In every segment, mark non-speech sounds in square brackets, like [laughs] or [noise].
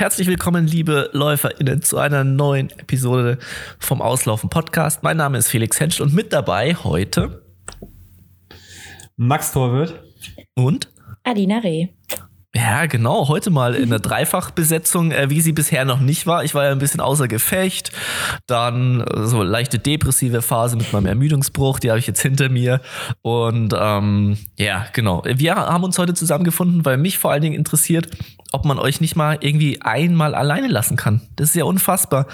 herzlich willkommen, liebe LäuferInnen, zu einer neuen Episode vom Auslaufen Podcast. Mein Name ist Felix Hensch und mit dabei heute Max Torwirt und Adina Reh. Ja, genau. Heute mal in der [laughs] Dreifachbesetzung, äh, wie sie bisher noch nicht war. Ich war ja ein bisschen außer Gefecht. Dann äh, so leichte depressive Phase mit meinem Ermüdungsbruch, die habe ich jetzt hinter mir. Und ähm, ja, genau. Wir haben uns heute zusammengefunden, weil mich vor allen Dingen interessiert, ob man euch nicht mal irgendwie einmal alleine lassen kann. Das ist ja unfassbar.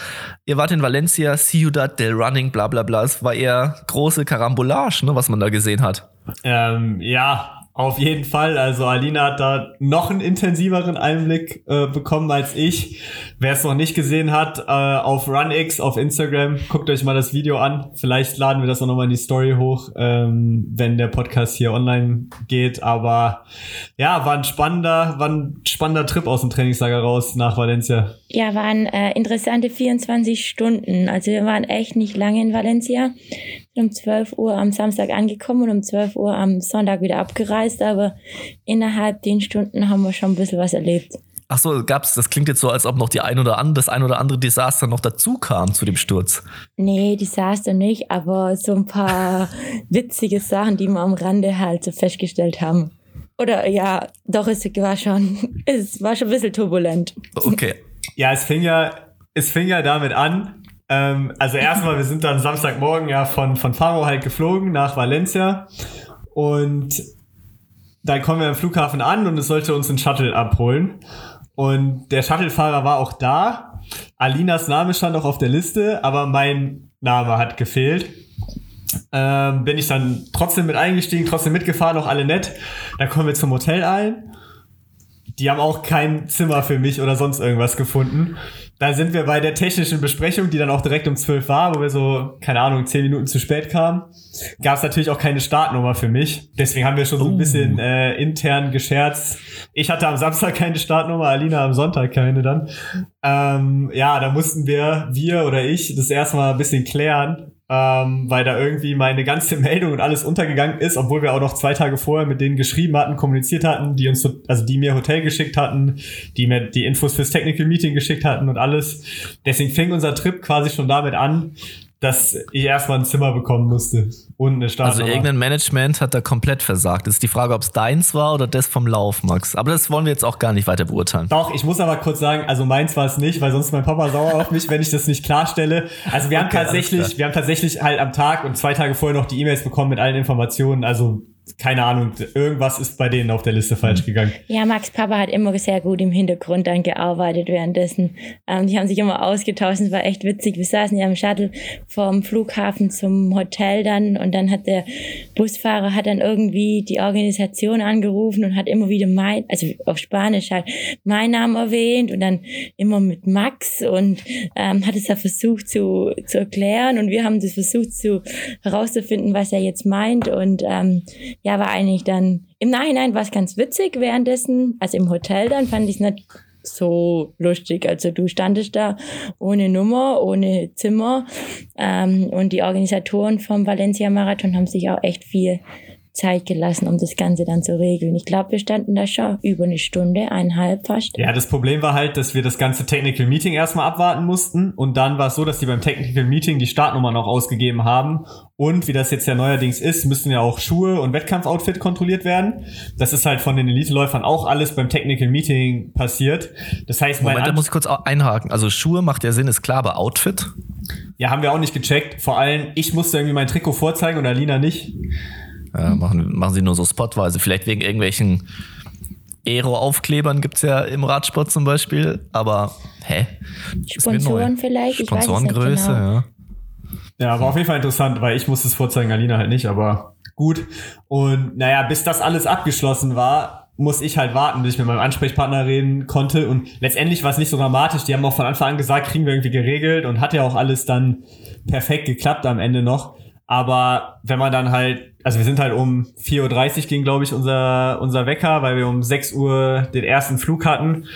Ihr wart in Valencia, Ciudad del Running, bla bla bla. Es war eher große Karambolage, ne, was man da gesehen hat. Ähm, ja, auf jeden Fall. Also Alina hat da noch einen intensiveren Einblick äh, bekommen als ich. Wer es noch nicht gesehen hat, äh, auf RunX auf Instagram, guckt euch mal das Video an. Vielleicht laden wir das auch nochmal in die Story hoch, ähm, wenn der Podcast hier online geht. Aber ja, war ein spannender, war ein spannender Trip aus dem Trainingslager raus nach Valencia. Ja, waren äh, interessante 24 Stunden. Also wir waren echt nicht lange in Valencia. Um 12 Uhr am Samstag angekommen und um 12 Uhr am Sonntag wieder abgereist. Aber innerhalb den Stunden haben wir schon ein bisschen was erlebt. Ach so, gab's, das klingt jetzt so, als ob noch die ein oder andere, das ein oder andere Desaster noch dazu kam zu dem Sturz. Nee, Desaster nicht, aber so ein paar [laughs] witzige Sachen, die wir am Rande halt so festgestellt haben. Oder ja, doch, es war schon, [laughs] es war schon ein bisschen turbulent. Okay. Ja, es fing ja, es fing ja damit an. Ähm, also erstmal, wir sind dann Samstagmorgen ja von, von Faro halt geflogen nach Valencia. Und dann kommen wir am Flughafen an und es sollte uns ein Shuttle abholen. Und der Shuttlefahrer war auch da. Alinas Name stand auch auf der Liste, aber mein Name hat gefehlt. Ähm, bin ich dann trotzdem mit eingestiegen, trotzdem mitgefahren, auch alle nett. Dann kommen wir zum Hotel ein. Die haben auch kein Zimmer für mich oder sonst irgendwas gefunden. Da sind wir bei der technischen Besprechung, die dann auch direkt um 12 war, wo wir so, keine Ahnung, 10 Minuten zu spät kamen. Gab es natürlich auch keine Startnummer für mich. Deswegen haben wir schon so ein bisschen äh, intern gescherzt. Ich hatte am Samstag keine Startnummer, Alina am Sonntag keine dann. Ähm, ja, da mussten wir, wir oder ich, das erstmal ein bisschen klären, ähm, weil da irgendwie meine ganze [laughs] Meldung und alles untergegangen ist, obwohl wir auch noch zwei Tage vorher mit denen geschrieben hatten, kommuniziert hatten, die uns, also die mir Hotel geschickt hatten, die mir die Infos fürs Technical Meeting geschickt hatten und alles. Deswegen fing unser Trip quasi schon damit an, dass ich erstmal ein Zimmer bekommen musste und eine Startnummer. Also irgendein Management hat da komplett versagt. Das ist die Frage, ob es deins war oder das vom Lauf, Max. Aber das wollen wir jetzt auch gar nicht weiter beurteilen. Doch, ich muss aber kurz sagen, also meins war es nicht, weil sonst mein Papa sauer auf mich, wenn ich das nicht klarstelle. Also wir haben Okay, alles tatsächlich, wir haben tatsächlich halt am Tag und zwei Tage vorher noch die E-Mails bekommen mit allen Informationen. Also keine Ahnung, irgendwas ist bei denen auf der Liste falsch gegangen. Ja, Max Papa hat immer sehr gut im Hintergrund dann gearbeitet währenddessen. Ähm, die haben sich immer ausgetauscht, es war echt witzig. Wir saßen ja im Shuttle vom Flughafen zum Hotel dann und dann hat der Busfahrer hat dann irgendwie die Organisation angerufen und hat immer wieder mein, also auf Spanisch halt, meinen Namen erwähnt und dann immer mit Max und ähm, hat es da versucht zu, zu erklären. Und wir haben das versucht zu herauszufinden, was er jetzt meint. Und ähm, ja, war eigentlich dann im Nachhinein war es ganz witzig währenddessen, also im Hotel dann fand ich es so lustig. Also du standest da ohne Nummer, ohne Zimmer ähm, und die Organisatoren vom Valencia Marathon haben sich auch echt viel Zeit gelassen, um das Ganze dann zu regeln. Ich glaube, wir standen da schon über eine Stunde, eineinhalb fast. Ja, das Problem war halt, dass wir das ganze Technical Meeting erstmal abwarten mussten und dann war es so, dass die beim Technical Meeting die Startnummer noch ausgegeben haben und wie das jetzt ja neuerdings ist, müssen ja auch Schuhe und Wettkampfoutfit kontrolliert werden. Das ist halt von den Elite-Läufern auch alles beim Technical Meeting passiert. Das heißt, mein Moment, da muss ich kurz einhaken. Also Schuhe macht ja Sinn, ist klar, aber Outfit? ja, haben wir auch nicht gecheckt. Vor allem, ich musste irgendwie mein Trikot vorzeigen und Alina nicht. Ja, machen, machen sie nur so spotweise. Vielleicht wegen irgendwelchen Aero-Aufklebern gibt's ja im Radsport zum Beispiel. Aber, hä? Sponsoren vielleicht, ich weiß es nicht Sponsorengröße, genau. ja. Ja, war auf jeden Fall interessant, weil ich musste es vorzeigen, Alina halt nicht, aber gut. Und naja, bis das alles abgeschlossen war, muss ich halt warten, bis ich mit meinem Ansprechpartner reden konnte. Und letztendlich war es nicht so dramatisch. Die haben auch von Anfang an gesagt, kriegen wir irgendwie geregelt und hat ja auch alles dann perfekt geklappt am Ende noch. Aber wenn man dann halt, also wir sind halt um 4.30 Uhr ging, glaube ich, unser, unser Wecker, weil wir um 6 Uhr den ersten Flug hatten.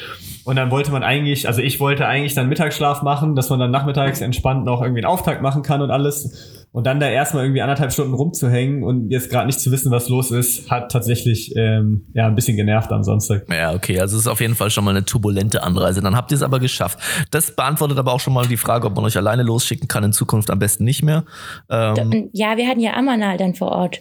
Und dann wollte man eigentlich, also ich wollte eigentlich dann Mittagsschlaf machen, dass man dann nachmittags entspannt noch irgendwie einen Auftakt machen kann und alles. Und dann da erstmal irgendwie anderthalb Stunden rumzuhängen und jetzt gerade nicht zu wissen, was los ist, hat tatsächlich ähm, ja ein bisschen genervt am Sonntag. Ja, okay, also es ist auf jeden Fall schon mal eine turbulente Anreise. Dann habt ihr es aber geschafft. Das beantwortet aber auch schon mal die Frage, ob man euch alleine losschicken kann, in Zukunft am besten nicht mehr. Ähm, ja, wir hatten ja Amanal dann vor Ort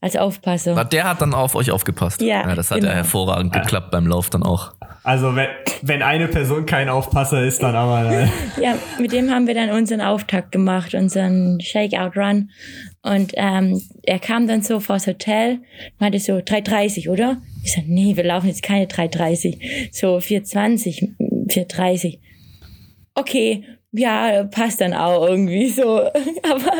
als Aufpasser. Der hat dann auf euch aufgepasst. Ja, ja das hat genau. ja hervorragend geklappt beim Lauf dann auch. Also wenn, wenn eine Person kein Aufpasser ist, dann aber. Nein. [laughs] Ja, mit dem haben wir dann unseren Auftakt gemacht, unseren Shakeout-Run. Und ähm, er kam dann so vors Hotel, meinte so 3,30, oder? Ich sag, nee, wir laufen jetzt keine 3,30, so 4,20, 4,30. Okay, ja, passt dann auch irgendwie so. [laughs] Aber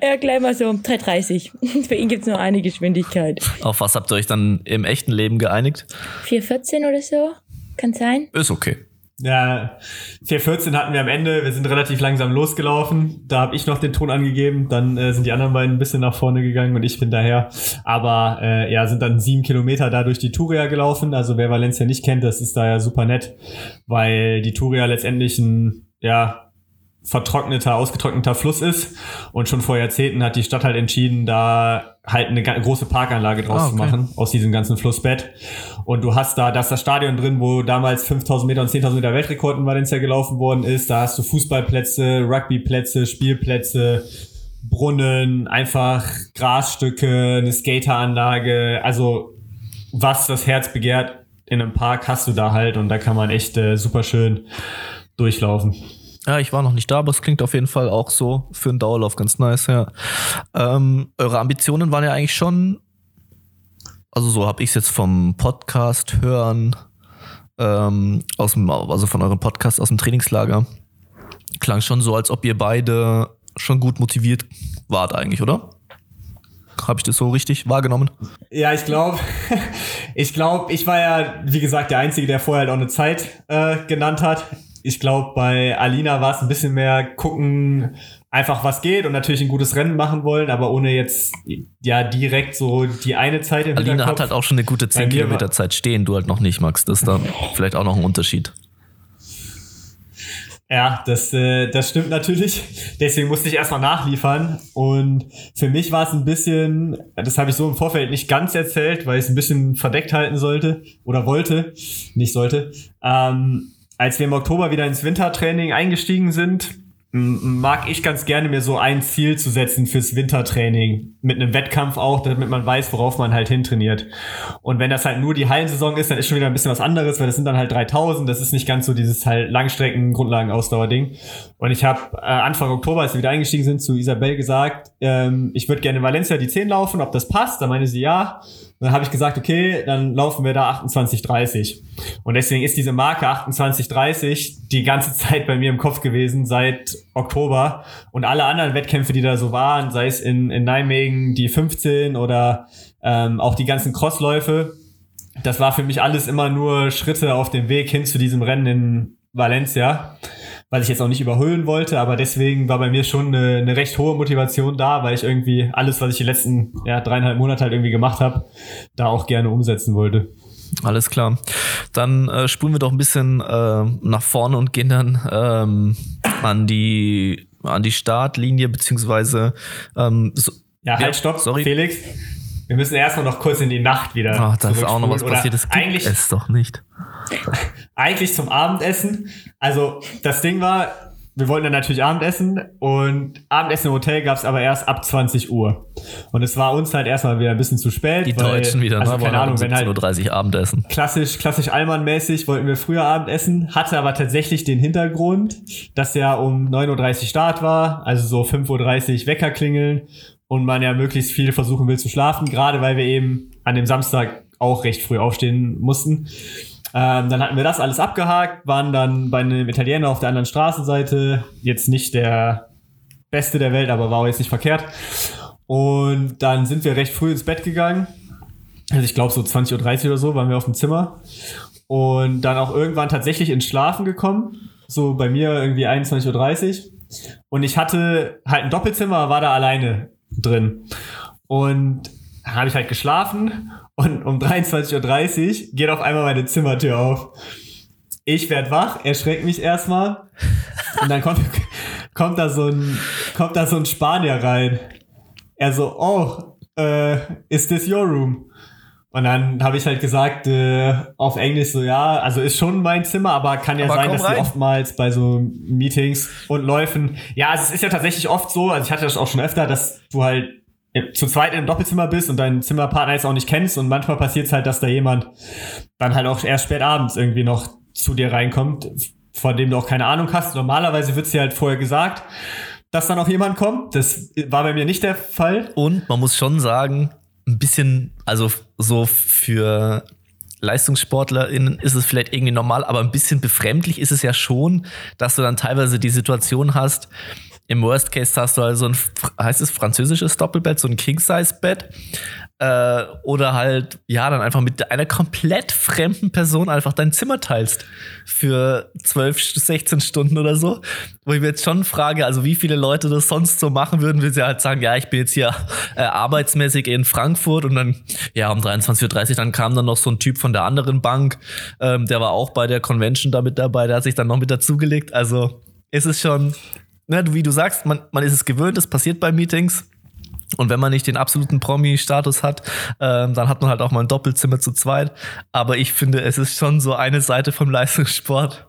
er gleich mal so 3,30. [laughs] Für ihn gibt's nur eine Geschwindigkeit. Auf was habt ihr euch dann im echten Leben geeinigt? 4,14 oder so? Kann sein. Ist okay. Ja, 4.14 hatten wir am Ende. Wir sind relativ langsam losgelaufen. Da habe ich noch den Ton angegeben. Dann äh, sind die anderen beiden ein bisschen nach vorne gegangen und ich bin daher. Aber äh, ja, sind dann sieben Kilometer da durch die Turia gelaufen. Also wer Valencia nicht kennt, das ist da ja super nett, weil die Turia letztendlich ein, ja, vertrockneter, ausgetrockneter Fluss ist. Und schon vor Jahrzehnten hat die Stadt halt entschieden, da halt eine große Parkanlage draus Ah, okay. zu machen, aus diesem ganzen Flussbett. Und du hast da, da ist das Stadion drin, wo damals 5000 Meter und 10.000 Meter Weltrekord in Valencia gelaufen worden ist. Da hast du Fußballplätze, Rugbyplätze, Spielplätze, Brunnen, einfach Grasstücke, eine Skateranlage. Also, was das Herz begehrt in einem Park hast du da halt und da kann man echt äh, super schön durchlaufen. Ja, ich war noch nicht da, aber es klingt auf jeden Fall auch so für einen Dauerlauf ganz nice, ja. Ähm, eure Ambitionen waren ja eigentlich schon, also so habe ich es jetzt vom Podcast hören, ähm, aus dem, also von eurem Podcast aus dem Trainingslager, klang schon so, als ob ihr beide schon gut motiviert wart eigentlich, oder? Habe ich das so richtig wahrgenommen? Ja, ich glaube, [laughs] ich glaube, ich war ja, wie gesagt, der Einzige, der vorher halt auch eine Zeit äh, genannt hat. Ich glaube, bei Alina war es ein bisschen mehr gucken, einfach was geht und natürlich ein gutes Rennen machen wollen, aber ohne jetzt ja direkt so die eine Zeit im Alina hat halt auch schon eine gute 10 Bei mir Kilometer Zeit stehen, du halt noch nicht, Max. Das ist da vielleicht auch noch ein Unterschied. Ja, das, äh, das stimmt natürlich. Deswegen musste ich erstmal nachliefern. Und für mich war es ein bisschen, das habe ich so im Vorfeld nicht ganz erzählt, weil ich es ein bisschen verdeckt halten sollte oder wollte, nicht sollte. Ähm, als wir im Oktober wieder ins Wintertraining eingestiegen sind, mag ich ganz gerne mir so ein Ziel zu setzen fürs Wintertraining. Mit einem Wettkampf auch, damit man weiß, worauf man halt hintrainiert. Und wenn das halt nur die Hallensaison ist, dann ist schon wieder ein bisschen was anderes, weil das sind dann halt 3000. Das ist nicht ganz so dieses halt Langstrecken-Grundlagenausdauer-Ding. Und ich habe äh, Anfang Oktober, als wir wieder eingestiegen sind, zu Isabel gesagt, ähm, ich würde gerne in Valencia die 10 laufen, ob das passt. Da meinte sie ja. Dann habe ich gesagt, okay, dann laufen wir da 28,30. Und deswegen ist diese Marke 28,30 die ganze [laughs] Zeit bei mir im Kopf gewesen seit Oktober. Und alle anderen Wettkämpfe, die da so waren, sei es in, in Nijmegen die 15 oder ähm, auch die ganzen Crossläufe, das war für mich alles immer nur Schritte auf dem Weg hin zu diesem Rennen in Valencia, weil ich jetzt auch nicht überholen wollte, aber deswegen war bei mir schon eine, eine recht hohe Motivation da, weil ich irgendwie alles, was ich die letzten ja, dreieinhalb Monate halt irgendwie gemacht habe, da auch gerne umsetzen wollte. Alles klar. Dann äh, spulen wir doch ein bisschen äh, nach vorne und gehen dann ähm, an die an die Startlinie beziehungsweise ähm, so, Ja, halt, stopp, sorry. Felix. Wir müssen erstmal noch kurz in die Nacht wieder. Ach, da ist auch noch was passiert. Das gibt eigentlich, es doch nicht. Eigentlich zum Abendessen. Also das Ding war, wir wollten dann natürlich Abendessen und Abendessen im Hotel gab es aber erst ab 20 Uhr. Und es war uns halt erstmal wieder ein bisschen zu spät. Die weil, Deutschen wieder, also ne? keine Ahnung, wenn halt 17.30 Uhr Abendessen. klassisch, klassisch Allmann-mäßig wollten wir früher Abendessen, hatte aber tatsächlich den Hintergrund, dass ja um 9.30 Uhr Start war, also so 5.30 Uhr Wecker klingeln und man ja möglichst viel versuchen will zu schlafen, gerade weil wir eben an dem Samstag auch recht früh aufstehen mussten. Ähm, dann hatten wir das alles abgehakt, waren dann bei einem Italiener auf der anderen Straßenseite, jetzt nicht der beste der Welt, aber war auch jetzt nicht verkehrt. Und dann sind wir recht früh ins Bett gegangen. Also ich glaube so 20.30 Uhr oder so waren wir auf dem Zimmer. Und dann auch irgendwann tatsächlich ins Schlafen gekommen. So bei mir irgendwie 21.30 Uhr. Und ich hatte halt ein Doppelzimmer, war da alleine drin. Und habe ich halt geschlafen und um 23.30 Uhr geht auf einmal meine Zimmertür auf. ich werd wach, erschreckt mich erstmal und dann kommt, [laughs] kommt da so ein, kommt da so ein Spanier rein. Er so, oh, äh, is this your room? Und dann habe ich halt gesagt, äh, auf Englisch so, ja, also ist schon mein Zimmer, aber kann ja Aber sein, dass rein. oftmals bei so Meetings und Läufen, ja, also es ist ja tatsächlich oft so, also ich hatte das auch schon öfter, dass du halt zu zweit in einem Doppelzimmer bist und deinen Zimmerpartner jetzt auch nicht kennst und manchmal passiert es halt, dass da jemand dann halt auch erst spät abends irgendwie noch zu dir reinkommt, von dem du auch keine Ahnung hast. Normalerweise wird's dir halt vorher gesagt, dass da noch jemand kommt. Das war bei mir nicht der Fall. Und man muss schon sagen, ein bisschen, also so für LeistungssportlerInnen ist es vielleicht irgendwie normal, aber ein bisschen befremdlich ist es ja schon, dass du dann teilweise die Situation hast, im Worst Case hast du also ein, heißt es französisches Doppelbett, so ein King-Size-Bett. Äh, oder halt, ja, dann einfach mit einer komplett fremden Person einfach dein Zimmer teilst. Für 12, 16 Stunden oder so. Wo ich mir jetzt schon frage, also wie viele Leute das sonst so machen würden, wenn sie halt sagen, ja, ich bin jetzt hier äh, arbeitsmäßig in Frankfurt und dann, ja, um 23.30 Uhr, dann kam dann noch so ein Typ von der anderen Bank, ähm, der war auch bei der Convention da mit dabei, der hat sich dann noch mit dazugelegt. Also ist es schon, ne, wie du sagst, man, man ist es gewöhnt, es passiert bei Meetings. Und wenn man nicht den absoluten Promi-Status hat, ähm, dann hat man halt auch mal ein Doppelzimmer zu zweit. Aber ich finde, es ist schon so eine Seite vom Leistungssport.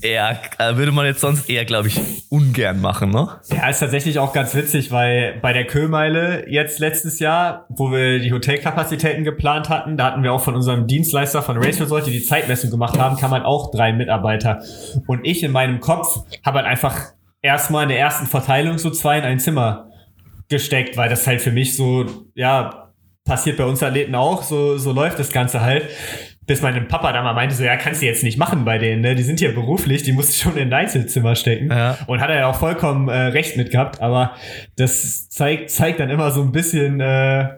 Eher, äh, würde man jetzt sonst eher, glaube ich, ungern machen, ne? Ja, ist tatsächlich auch ganz witzig, weil bei der Köhlmeile jetzt letztes Jahr, wo wir die Hotelkapazitäten geplant hatten, da hatten wir auch von unserem Dienstleister von Race Resort, die die Zeitmessung gemacht haben, kam halt auch drei Mitarbeiter. Und ich in meinem Kopf habe halt einfach erstmal in der ersten Verteilung so zwei in ein Zimmer gesteckt, weil das halt für mich so, ja, passiert bei uns Athleten auch, so, so läuft das Ganze halt. Bis mein Papa da mal meinte, so, ja, kannst du jetzt nicht machen bei denen, ne? Die sind hier beruflich, die musst du schon in ein Einzelzimmer stecken. Ja. Und hat er ja auch vollkommen äh, recht mit gehabt, aber das zeigt, zeigt dann immer so ein bisschen, äh,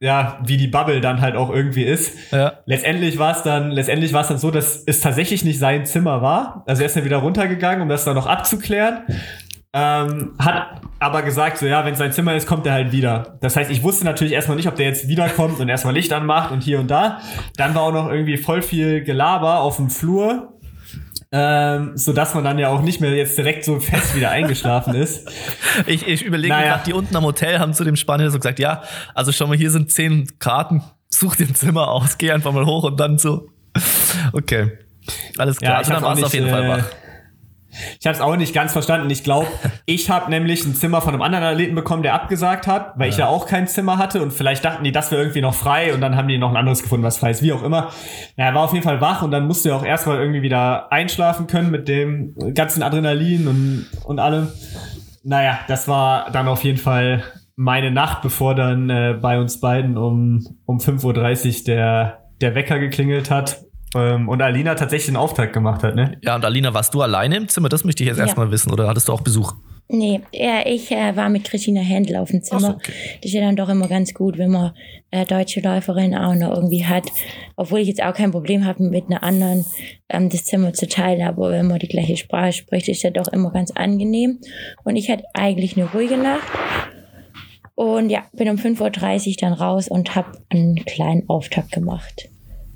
ja, wie die Bubble dann halt auch irgendwie ist. Ja. Letztendlich war es dann, letztendlich war es dann so, dass es tatsächlich nicht sein Zimmer war. Also er ist dann wieder runtergegangen, um das dann noch abzuklären. Ähm, hat aber gesagt, so ja, wenn sein Zimmer ist, kommt er halt wieder. Das heißt, ich wusste natürlich erstmal nicht, ob der jetzt wiederkommt und erstmal Licht anmacht und hier und da. Dann war auch noch irgendwie voll viel Gelaber auf dem Flur. Ähm, so dass man dann ja auch nicht mehr jetzt direkt so fest wieder eingeschlafen ist. [laughs] Ich, ich überlege Naja. gerade, die unten am Hotel haben zu dem Spanier so gesagt, ja, also schau mal, hier sind zehn Karten, such dir ein Zimmer aus, geh einfach mal hoch und dann so. [laughs] Okay. Alles klar, Ja, also ich dann warst du auf jeden Fall äh, wach. Ich habe es auch nicht ganz verstanden. Ich glaube, [laughs] ich habe nämlich ein Zimmer von einem anderen Athleten bekommen, der abgesagt hat, weil ich ja auch kein Zimmer hatte und vielleicht dachten die, das wäre irgendwie noch frei und dann haben die noch ein anderes gefunden, was frei ist, wie auch immer. Ja, er war auf jeden Fall wach und dann musste er auch erstmal irgendwie wieder einschlafen können mit dem ganzen Adrenalin und, und allem. Naja, das war dann auf jeden Fall meine Nacht, bevor dann äh, bei uns beiden um, um 5.30 Uhr der, der Wecker geklingelt hat. Ähm, und Alina tatsächlich den Auftakt gemacht hat, ne? Ja, und Alina, warst du alleine im Zimmer? Das möchte ich jetzt Ja. erstmal wissen. Oder hattest du auch Besuch? Nee, ja, ich äh, war mit Christina Händel auf dem Zimmer. So, okay. Das ist ja dann doch immer ganz gut, wenn man äh, deutsche Läuferin auch noch irgendwie hat. Obwohl ich jetzt auch kein Problem habe, mit einer anderen ähm, das Zimmer zu teilen. Aber wenn man die gleiche Sprache spricht, ist ja doch immer ganz angenehm. Und ich hatte eigentlich eine ruhige Nacht. Und ja, bin um 5.30 Uhr dann raus und habe einen kleinen Auftakt gemacht.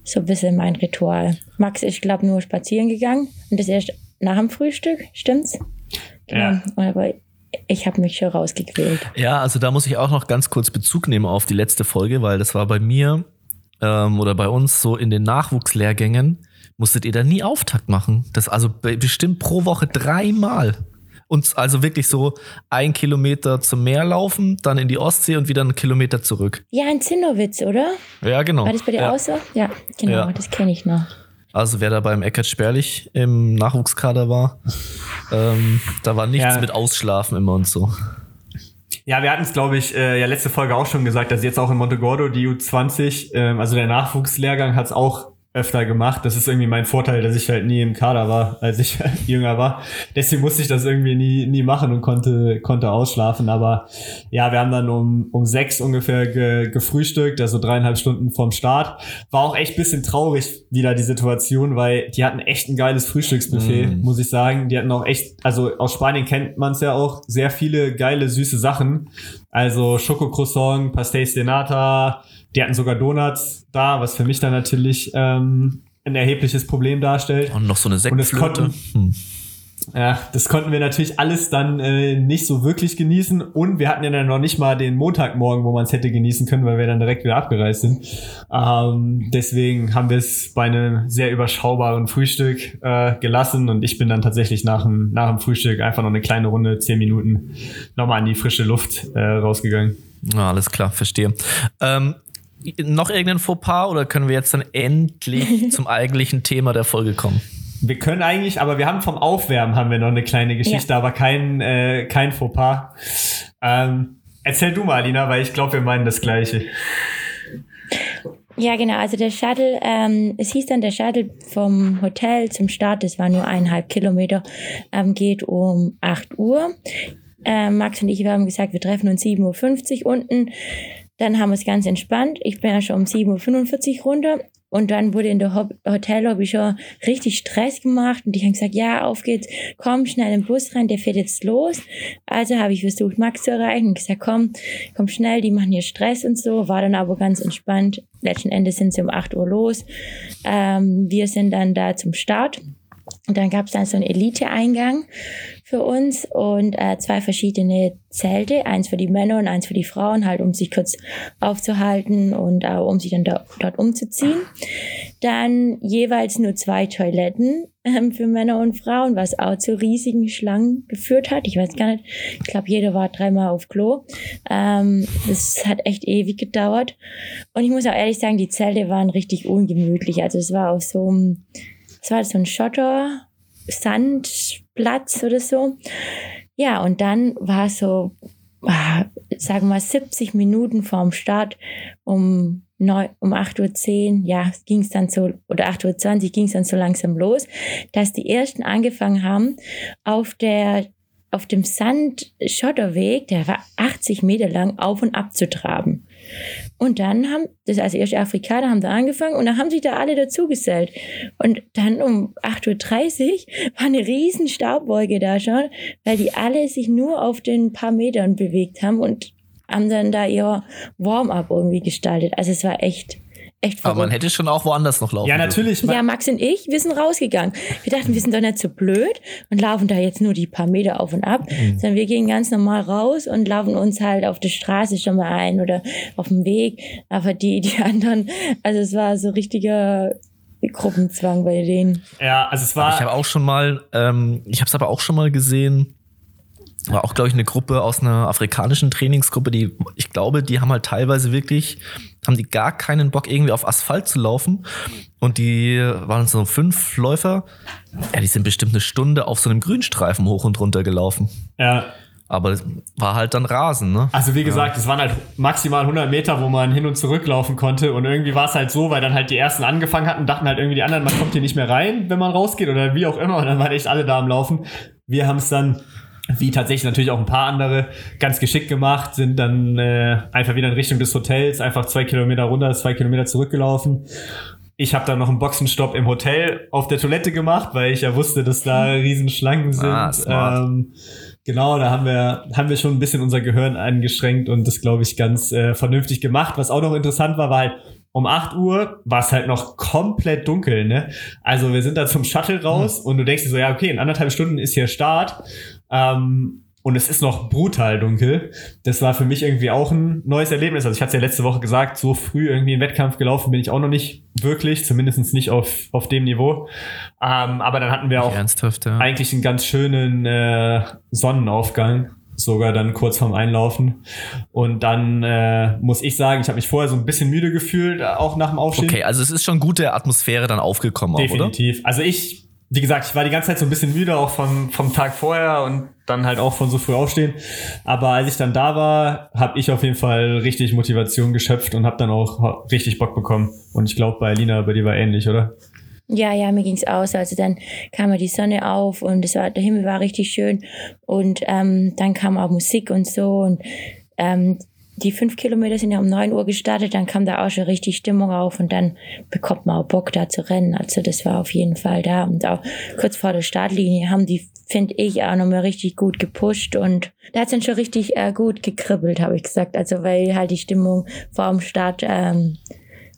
So ein bisschen mein Ritual. Max ist, glaube nur spazieren gegangen. Und das erst nach dem Frühstück, stimmt's? Ja. Aber ich habe mich schon rausgequält. Ja, also da muss ich auch noch ganz kurz Bezug nehmen auf die letzte Folge, weil das war bei mir ähm, oder bei uns so in den Nachwuchslehrgängen, musstet ihr da nie Auftakt machen. Das also be- bestimmt pro Woche dreimal. Und also wirklich so ein Kilometer zum Meer laufen, dann in die Ostsee und wieder einen Kilometer zurück. Ja, in Zinnowitz, oder? Ja, genau. War das bei dir ja. auch so? Ja, genau, Ja. das kenne ich noch. Also wer da beim Eckert Sperlich im Nachwuchskader war, ähm, da war nichts Ja. mit Ausschlafen immer und so. Ja, wir hatten es, glaube ich, äh, ja letzte Folge auch schon gesagt, dass jetzt auch in Montegordo die U20, ähm, also der Nachwuchslehrgang hat es auch öfter gemacht. Das ist irgendwie mein Vorteil, dass ich halt nie im Kader war, als ich [laughs] jünger war. Deswegen musste ich das irgendwie nie, nie machen und konnte, konnte ausschlafen. Aber ja, wir haben dann um, um sechs ungefähr ge, gefrühstückt, also dreieinhalb Stunden vorm Start. War auch echt bisschen traurig wieder die Situation, weil die hatten echt ein geiles Frühstücksbuffet, Mm. muss ich sagen. Die hatten auch echt, also aus Spanien kennt man es ja auch, sehr viele geile, süße Sachen. Also Schokocroissant, Pastéis de Nata, die hatten sogar Donuts da, was für mich dann natürlich ähm, ein erhebliches Problem darstellt. Und noch so eine Sektflöte. Und hm. Ja, das konnten wir natürlich alles dann äh, nicht so wirklich genießen und wir hatten ja dann noch nicht mal den Montagmorgen, wo man es hätte genießen können, weil wir dann direkt wieder abgereist sind. Ähm, deswegen haben wir es bei einem sehr überschaubaren Frühstück äh, gelassen und ich bin dann tatsächlich nach dem, nach dem Frühstück einfach noch eine kleine Runde, zehn Minuten, nochmal in die frische Luft äh, rausgegangen. Ja, alles klar, verstehe. Ähm, noch irgendein Fauxpas oder können wir jetzt dann endlich [laughs] zum eigentlichen Thema der Folge kommen? Wir können eigentlich, aber wir haben vom Aufwärmen haben wir noch eine kleine Geschichte, ja. aber kein, äh, kein Fauxpas. Ähm, erzähl du mal, Alina, weil ich glaube, wir meinen das Gleiche. Ja, genau. Also der Shuttle, ähm, es hieß dann, der Shuttle vom Hotel zum Start, das war nur eineinhalb Kilometer, ähm, geht um 8 Uhr. Ähm, Max und ich, wir haben gesagt, wir treffen uns 7.50 Uhr unten. Dann haben wir es ganz entspannt. Ich bin ja schon um 7.45 Uhr runter. Und dann wurde in der Hotellobby schon richtig Stress gemacht und die haben gesagt, ja, auf geht's, komm schnell im Bus rein, der fährt jetzt los. Also habe ich versucht, Max zu erreichen und gesagt, komm, komm schnell, die machen hier Stress und so. War dann aber ganz entspannt. Letzten Endes sind sie um 8 Uhr los. Ähm, wir sind dann da zum Start. Und dann gab es dann so einen Elite-Eingang für uns und äh, zwei verschiedene Zelte, eins für die Männer und eins für die Frauen, halt um sich kurz aufzuhalten und äh, um sich dann da, dort umzuziehen. Dann jeweils nur zwei Toiletten ähm, für Männer und Frauen, was auch zu riesigen Schlangen geführt hat. Ich weiß gar nicht, ich glaube, jeder war dreimal auf Klo. Ähm, das hat echt ewig gedauert. Und ich muss auch ehrlich sagen, die Zelte waren richtig ungemütlich. Also es war auf so einem es war so ein Schotter, Sandplatz oder so. Ja, und dann war so, ah, sagen wir mal, 70 Minuten vorm Start um, 9, um 8.10 Uhr, ja, ging es dann so, oder 8.20 Uhr ging es dann so langsam los, dass die ersten angefangen haben, auf der auf dem Sandschotterweg, der war 80 Meter lang, auf und ab zu traben. Und dann haben, das also erst Afrikaner haben da angefangen und dann haben sich da alle dazugesellt. Und dann um 8.30 Uhr war eine riesen Staubwolke da schon, weil die alle sich nur auf den paar Metern bewegt haben und haben dann da ihr Warm-up irgendwie gestaltet. Also es war echt echt verrückt. Aber man hätte schon auch woanders noch laufen Ja, natürlich. Ja, Max und ich, wir sind rausgegangen. Wir dachten, wir sind doch nicht so blöd und laufen da jetzt nur die paar Meter auf und ab, mhm. sondern wir gehen ganz normal raus und laufen uns halt auf der Straße schon mal ein oder auf dem Weg. Aber die, die anderen, also es war so richtiger Gruppenzwang bei denen. Ja, also es war. Aber ich habe auch schon mal, ähm, ich habe es aber auch schon mal gesehen, war auch, glaube ich, eine Gruppe aus einer afrikanischen Trainingsgruppe, die, ich glaube, die haben halt teilweise wirklich, haben die gar keinen Bock, irgendwie auf Asphalt zu laufen. Und die waren so fünf Läufer. Ja, die sind bestimmt eine Stunde auf so einem Grünstreifen hoch und runter gelaufen. Ja. Aber war halt dann Rasen, ne? Also wie gesagt, es waren halt maximal 100 Meter, wo man hin und zurück laufen konnte. Und irgendwie war es halt so, weil dann halt die ersten angefangen hatten, dachten halt irgendwie die anderen, man kommt hier nicht mehr rein, wenn man rausgeht oder wie auch immer. Und dann waren echt alle da am Laufen. Wir haben es dann wie tatsächlich natürlich auch ein paar andere, ganz geschickt gemacht, sind dann äh, einfach wieder in Richtung des Hotels, einfach zwei Kilometer runter, zwei Kilometer zurückgelaufen. Ich habe dann noch einen Boxenstopp im Hotel auf der Toilette gemacht, weil ich ja wusste, dass da Riesenschlangen sind. Ah, ähm, genau, da haben wir, haben wir schon ein bisschen unser Gehirn eingeschränkt und das, glaube ich, ganz äh, vernünftig gemacht. Was auch noch interessant war, war halt, um 8 Uhr war es halt noch komplett dunkel, ne? Also wir sind da zum Shuttle raus hm. und du denkst dir so, ja, okay, in anderthalb Stunden ist hier Start. Ähm, und es ist noch brutal dunkel. Das war für mich irgendwie auch ein neues Erlebnis. Also ich hatte es ja letzte Woche gesagt, so früh irgendwie in Wettkampf gelaufen bin ich auch noch nicht wirklich, zumindest nicht auf, auf dem Niveau. Ähm, aber dann hatten wir auch ja. eigentlich einen ganz schönen äh, Sonnenaufgang sogar dann kurz vorm Einlaufen. Und dann äh, muss ich sagen, ich habe mich vorher so ein bisschen müde gefühlt, auch nach dem Aufstehen. Okay, also es ist schon gute Atmosphäre dann aufgekommen, Definitiv. Auch, oder? Also ich wie gesagt, ich war die ganze Zeit so ein bisschen müde, auch vom, vom Tag vorher und dann halt auch von so früh aufstehen. Aber als ich dann da war, habe ich auf jeden Fall richtig Motivation geschöpft und habe dann auch richtig Bock bekommen. Und ich glaube, bei Alina, bei dir war ähnlich, oder? Ja, ja, mir ging's aus. Also dann kam die Sonne auf und es war, der Himmel war richtig schön. Und ähm, dann kam auch Musik und so. Und ähm, die fünf Kilometer sind ja um neun Uhr gestartet, dann kam da auch schon richtig Stimmung auf und dann bekommt man auch Bock da zu rennen. Also das war auf jeden Fall da. Und auch kurz vor der Startlinie haben die, finde ich, auch nochmal richtig gut gepusht und da hat's dann schon richtig äh, gut gekribbelt, habe ich gesagt. Also weil halt die Stimmung vor dem Start ähm,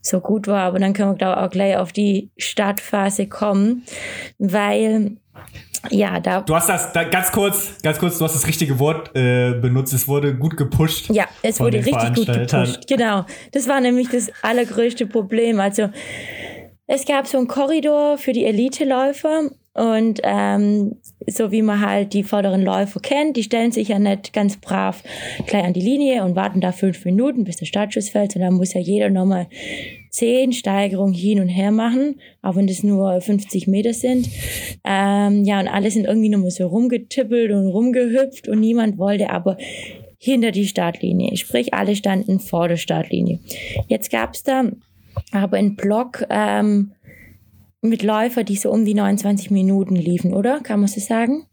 so gut war. Aber dann können wir, glaube auch gleich auf die Startphase kommen, weil ja, da. Du hast das da, ganz kurz, ganz kurz, du hast das richtige Wort äh, benutzt. Es wurde gut gepusht. Ja, es wurde richtig gut gepusht. Genau. Das war nämlich das allergrößte Problem. Also es gab so einen Korridor für die Eliteläufer und ähm, so wie man halt die vorderen Läufer kennt, die stellen sich ja nicht ganz brav gleich an die Linie und warten da fünf Minuten, bis der Startschuss fällt. Dann muss ja jeder nochmal zehn Steigerungen hin und her machen, auch wenn das nur 50 Meter sind. Ähm, ja, und alle sind irgendwie nochmal so rumgetippelt und rumgehüpft und niemand wollte aber hinter die Startlinie. Sprich, alle standen vor der Startlinie. Jetzt gab's da aber einen Block, ähm, mit Läufer, die so um die 29 Minuten liefen, oder? Kann man so sagen?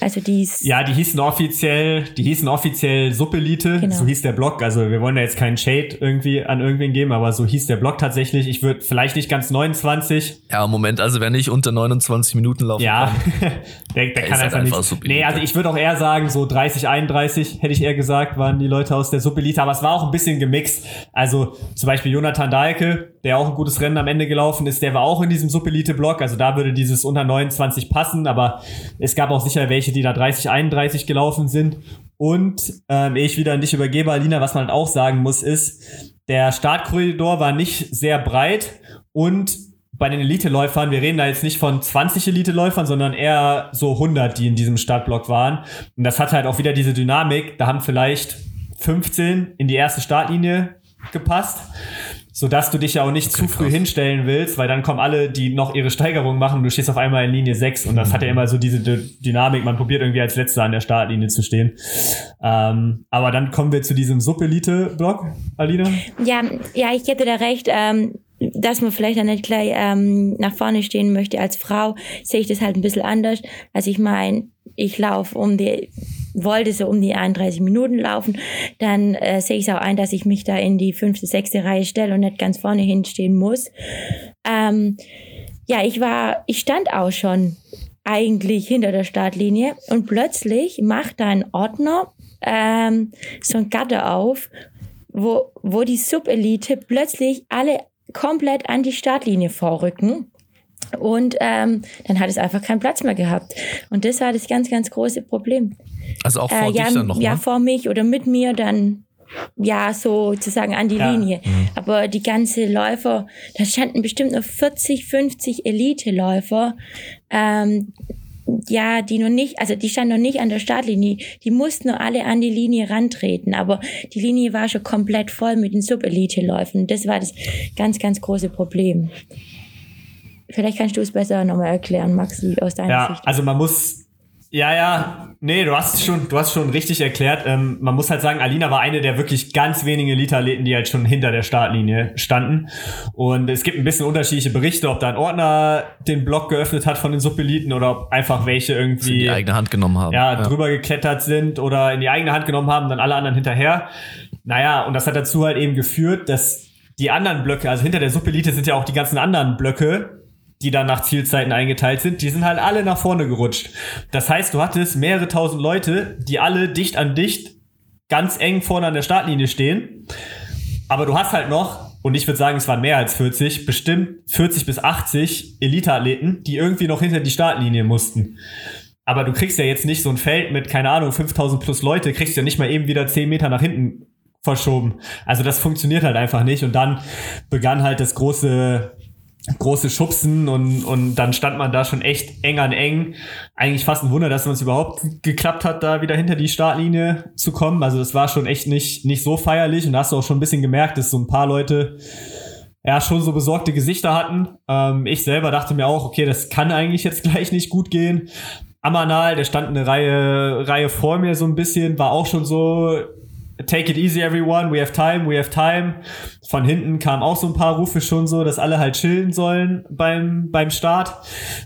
Also die Ja, die hießen offiziell, die hießen offiziell Suppelite, genau. so hieß der Blog. Also wir wollen da jetzt keinen Shade irgendwie an irgendwen geben, aber so hieß der Blog tatsächlich. Ich würde vielleicht nicht ganz 29. Ja, Moment, also wer nicht unter 29 Minuten laufen ja, kann. [laughs] der, der, der kann einfach, halt einfach nicht. Suppelite. Nee, also ich würde auch eher sagen, so 30, 31 hätte ich eher gesagt, waren die Leute aus der Suppelite, aber es war auch ein bisschen gemixt. Also zum Beispiel Jonathan Dahlke, der auch ein gutes Rennen am Ende gelaufen ist, der war auch in diesem Suppelite-Blog. Also da würde dieses unter 29 passen, aber es gab auch sicher welche, die da 30, 31 gelaufen sind. Und ähm, ich wieder nicht übergebe, Alina, was man halt auch sagen muss, ist, der Startkorridor war nicht sehr breit und bei den Elite-Läufern, wir reden da jetzt nicht von 20 Elite-Läufern, sondern eher so 100, die in diesem Startblock waren. Und das hat halt auch wieder diese Dynamik. Da haben vielleicht 15 in die erste Startlinie gepasst so dass du dich ja auch nicht okay, zu früh krass. hinstellen willst, weil dann kommen alle, die noch ihre Steigerung machen und du stehst auf einmal in Linie 6 und das mhm. hat ja immer so diese D Dynamik, man probiert irgendwie als Letzter an der Startlinie zu stehen. Ähm, aber dann kommen wir zu diesem Sub-Elite-Block, Alina. Ja, ja, ich hätte da recht. Ähm dass man vielleicht dann nicht gleich ähm, nach vorne stehen möchte als Frau, sehe ich das halt ein bisschen anders. Also ich meine, ich laufe um die, wollte so um die 31 Minuten laufen, dann äh, sehe ich es auch ein, dass ich mich da in die fünfte, sechste Reihe stelle und nicht ganz vorne hinstehen muss. Ähm, ja, ich war, ich stand auch schon eigentlich hinter der Startlinie und plötzlich macht da ein Ordner ähm, so ein Gatter auf, wo, wo die Subelite plötzlich alle komplett an die Startlinie vorrücken. Und ähm, dann hat es einfach keinen Platz mehr gehabt. Und das war das ganz, ganz große Problem. Also auch vor äh, ja, dann noch Ja, vor mich oder mit mir dann ja, sozusagen an die ja. Linie. Mhm. Aber die ganze Läufer, da standen bestimmt noch 40, 50 Elite-Läufer, ähm, ja, die noch nicht, also die standen noch nicht an der Startlinie, die mussten nur alle an die Linie rantreten, aber die Linie war schon komplett voll mit den Sub-Elite-Läufen. Das war das ganz, ganz große Problem. Vielleicht kannst du es besser nochmal erklären, Maxi, aus deiner ja, Sicht. Also man muss, ja, ja, nee, du hast schon, du hast schon richtig erklärt. Ähm, man muss halt sagen, Alina war eine der wirklich ganz wenigen Elite-Athleten, die halt schon hinter der Startlinie standen. Und es gibt ein bisschen unterschiedliche Berichte, ob da ein Ordner den Block geöffnet hat von den Subeliten oder ob einfach welche irgendwie in die eigene Hand genommen haben. Ja, ja, drüber geklettert sind oder in die eigene Hand genommen haben, dann alle anderen hinterher. Naja, und das hat dazu halt eben geführt, dass die anderen Blöcke, also hinter der Subelite sind ja auch die ganzen anderen Blöcke, die dann nach Zielzeiten eingeteilt sind, die sind halt alle nach vorne gerutscht. Das heißt, du hattest mehrere tausend Leute, die alle dicht an dicht ganz eng vorne an der Startlinie stehen. Aber du hast halt noch, und ich würde sagen, es waren mehr als 40, bestimmt 40 bis 80 Elite-Athleten, die irgendwie noch hinter die Startlinie mussten. Aber du kriegst ja jetzt nicht so ein Feld mit, keine Ahnung, 5000 plus Leute, kriegst ja nicht mal eben wieder 10 Meter nach hinten verschoben. Also das funktioniert halt einfach nicht. Und dann begann halt das große große Schubsen und, und dann stand man da schon echt eng an eng. Eigentlich fast ein Wunder, dass es überhaupt geklappt hat, da wieder hinter die Startlinie zu kommen. Also das war schon echt nicht, nicht so feierlich und da hast du auch schon ein bisschen gemerkt, dass so ein paar Leute ja schon so besorgte Gesichter hatten. Ähm, ich selber dachte mir auch, okay, das kann eigentlich jetzt [laughs] gleich nicht gut gehen. Amanal, der stand eine Reihe, Reihe vor mir so ein bisschen, war auch schon so, Take it easy, everyone. We have time, we have time. Von hinten kamen auch so ein paar Rufe schon so, dass alle halt chillen sollen beim, beim Start.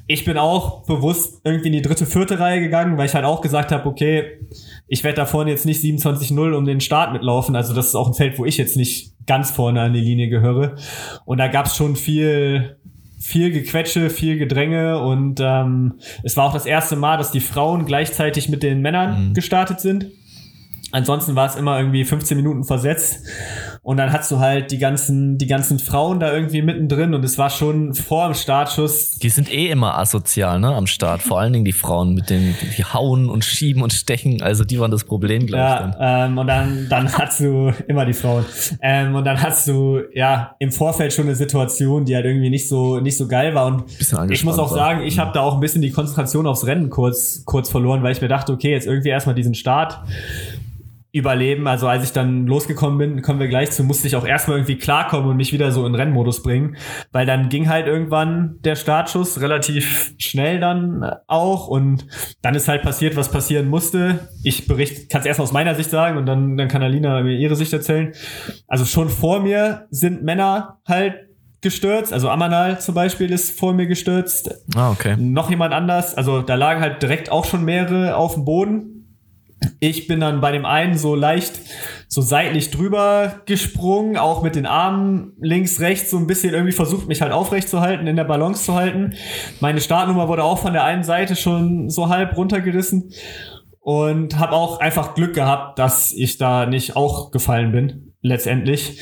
Ich bin auch bewusst irgendwie in die dritte, vierte Reihe gegangen, weil ich halt auch gesagt habe, okay, ich werde da vorne jetzt nicht 27-0 um den Start mitlaufen. Also das ist auch ein Feld, wo ich jetzt nicht ganz vorne an die Linie gehöre. Und da gab's schon viel, viel Gequetsche, viel Gedränge und ähm, es war auch das erste Mal, dass die Frauen gleichzeitig mit den Männern mhm. gestartet sind. Ansonsten war es immer irgendwie 15 Minuten versetzt. Und dann hast du halt die ganzen, die ganzen Frauen da irgendwie mittendrin und es war schon vor dem Startschuss. Die sind eh immer asozial, ne, am Start. Vor allen Dingen die Frauen mit den, die hauen und schieben und stechen. Also die waren das Problem, glaube ja, ich. Dann. Ähm, und dann, dann hast du immer die Frauen. Ähm, und dann hast du ja im Vorfeld schon eine Situation, die halt irgendwie nicht so, nicht so geil war. Und ich muss auch sagen, ich habe da auch ein bisschen die Konzentration aufs Rennen kurz, kurz verloren, weil ich mir dachte, okay, jetzt irgendwie erstmal diesen Start überleben. Also als ich dann losgekommen bin, kommen wir gleich zu, musste ich auch erstmal irgendwie klarkommen und mich wieder so in Rennmodus bringen, weil dann ging halt irgendwann der Startschuss relativ schnell dann auch und dann ist halt passiert, was passieren musste. Ich berichte, kann es erst aus meiner Sicht sagen und dann, dann kann Alina mir ihre Sicht erzählen. Also schon vor mir sind Männer halt gestürzt, also Amanal zum Beispiel ist vor mir gestürzt. Ah, okay. Noch jemand anders, also da lagen halt direkt auch schon mehrere auf dem Boden ich bin dann bei dem einen so leicht so seitlich drüber gesprungen, auch mit den Armen links, rechts so ein bisschen irgendwie versucht, mich halt aufrecht zu halten, in der Balance zu halten. Meine Startnummer wurde auch von der einen Seite schon so halb runtergerissen und habe auch einfach Glück gehabt, dass ich da nicht auch gefallen bin, letztendlich.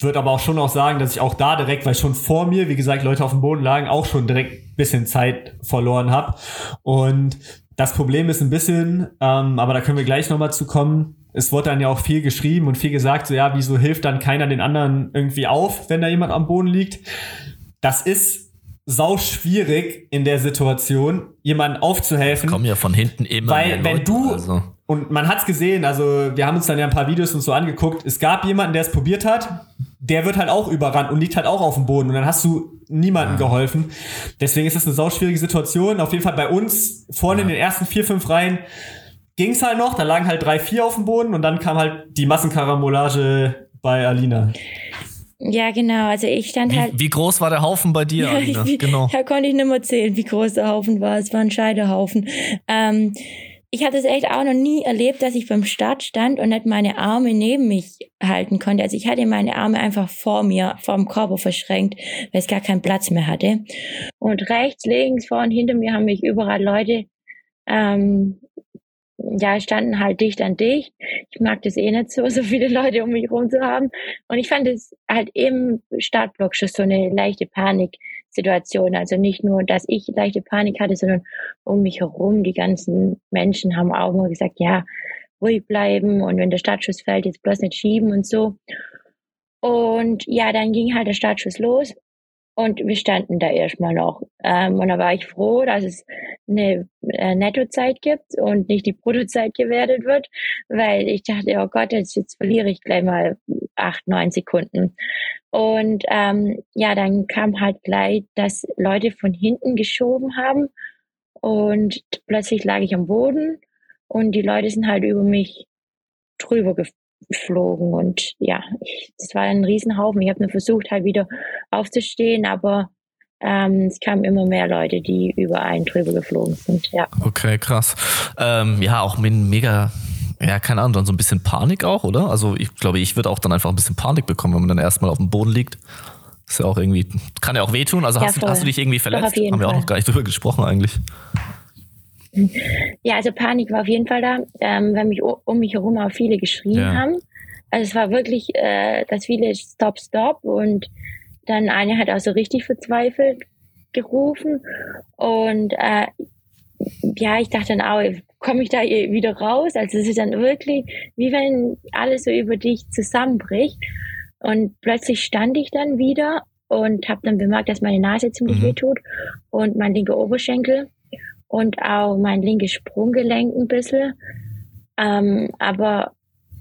Würde aber auch schon auch sagen, dass ich auch da direkt, weil schon vor mir, wie gesagt, Leute auf dem Boden lagen, auch schon direkt bisschen Zeit verloren habe. Und das Problem ist ein bisschen, ähm, aber da können wir gleich nochmal zu kommen. Es wurde dann ja auch viel geschrieben und viel gesagt, so ja, wieso hilft dann keiner den anderen irgendwie auf, wenn da jemand am Boden liegt? Das ist sau schwierig in der Situation, jemanden aufzuhelfen. Kommen ja von hinten immer. Weil wenn Leute, du also. und man hat's gesehen, also wir haben uns dann ja ein paar Videos und so angeguckt. Es gab jemanden, der es probiert hat, der wird halt auch überrannt und liegt halt auch auf dem Boden und dann hast du niemandem ja. geholfen. Deswegen ist das eine sauschwierige Situation. Auf jeden Fall bei uns vorne ja. in den ersten vier, fünf Reihen ging's halt noch. Da lagen halt drei, vier auf dem Boden und dann kam halt die Massenkarambolage bei Alina. Ja, genau. Also ich stand wie, halt. Wie groß war der Haufen bei dir, [laughs] Alina? Wie, genau. Da konnte ich nicht mehr zählen, wie groß der Haufen war. Es war ein Scheidehaufen. Ähm, ich hatte es echt auch noch nie erlebt, dass ich beim Start stand und nicht meine Arme neben mich halten konnte. Also ich hatte meine Arme einfach vor mir, vor dem Körper verschränkt, weil es gar keinen Platz mehr hatte. Und rechts, links, vor und hinter mir haben mich überall Leute, ähm, ja, standen halt dicht an dicht. Ich mag das eh nicht so, so viele Leute um mich rum zu haben. Und ich fand es halt im Startblock schon so eine leichte Panik Situation. Also nicht nur, dass ich leichte Panik hatte, sondern um mich herum, die ganzen Menschen haben auch immer gesagt, ja, ruhig bleiben und wenn der Startschuss fällt, jetzt bloß nicht schieben und so. Und ja, dann ging halt der Startschuss los und wir standen da erstmal noch. Ähm, und da war ich froh, dass es eine äh, Nettozeit gibt und nicht die Bruttozeit gewertet wird, weil ich dachte, oh Gott, jetzt, jetzt verliere ich gleich mal acht, neun Sekunden. Und ähm, ja, dann kam halt gleich, dass Leute von hinten geschoben haben und plötzlich lag ich am Boden und die Leute sind halt über mich drüber geflogen und ja, ich, das war ein Riesenhaufen. Ich habe nur versucht halt wieder aufzustehen, aber ähm, es kamen immer mehr Leute, die über einen drüber geflogen sind. Ja. Okay, krass. Ähm, ja, auch mit mega ja, keine Ahnung, dann so ein bisschen Panik auch, oder? Also ich glaube, ich würde auch dann einfach ein bisschen Panik bekommen, wenn man dann erstmal auf dem Boden liegt. ist ja auch irgendwie, kann ja auch wehtun. Also ja, hast, du, hast du dich irgendwie verletzt? Haben wir auch noch gar nicht drüber gesprochen eigentlich. Ja, also Panik war auf jeden Fall da, ähm, weil mich um mich herum auch viele geschrien ja. haben. Also es war wirklich, äh, dass viele Stop, Stop und dann eine hat auch so richtig verzweifelt gerufen und äh, ja, ich dachte dann auch, komme ich da wieder raus? Also es ist dann wirklich, wie wenn alles so über dich zusammenbricht. Und plötzlich stand ich dann wieder und habe dann bemerkt, dass meine Nase ziemlich mhm. weh tut und mein linker Oberschenkel und auch mein linkes Sprunggelenk ein bisschen. Ähm, aber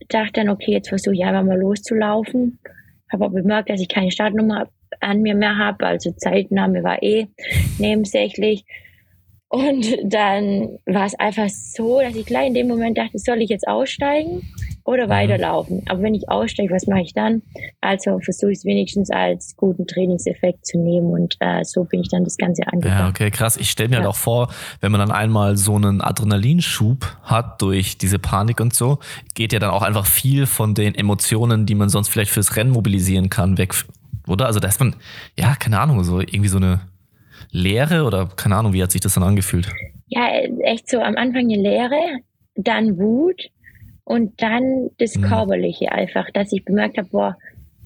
dachte dann, okay, jetzt versuche ich einfach mal loszulaufen. Habe auch bemerkt, dass ich keine Startnummer an mir mehr habe, also Zeitnahme war eh nebensächlich. Und dann war es einfach so, dass ich gleich in dem Moment dachte, soll ich jetzt aussteigen oder mhm. weiterlaufen? Aber wenn ich aussteige, was mache ich dann? Also versuche ich es wenigstens als guten Trainingseffekt zu nehmen und äh, so bin ich dann das Ganze angegangen. Ja, okay, krass. Ich stelle mir ja. halt auch vor, wenn man dann einmal so einen Adrenalinschub hat durch diese Panik und so, geht ja dann auch einfach viel von den Emotionen, die man sonst vielleicht fürs Rennen mobilisieren kann, weg, oder? Also da ist man, ja, keine Ahnung, so irgendwie so eine Leere oder keine Ahnung, wie hat sich das dann angefühlt? Ja, echt so am Anfang eine Leere, dann Wut und dann das mhm. Körperliche einfach, dass ich bemerkt habe, boah,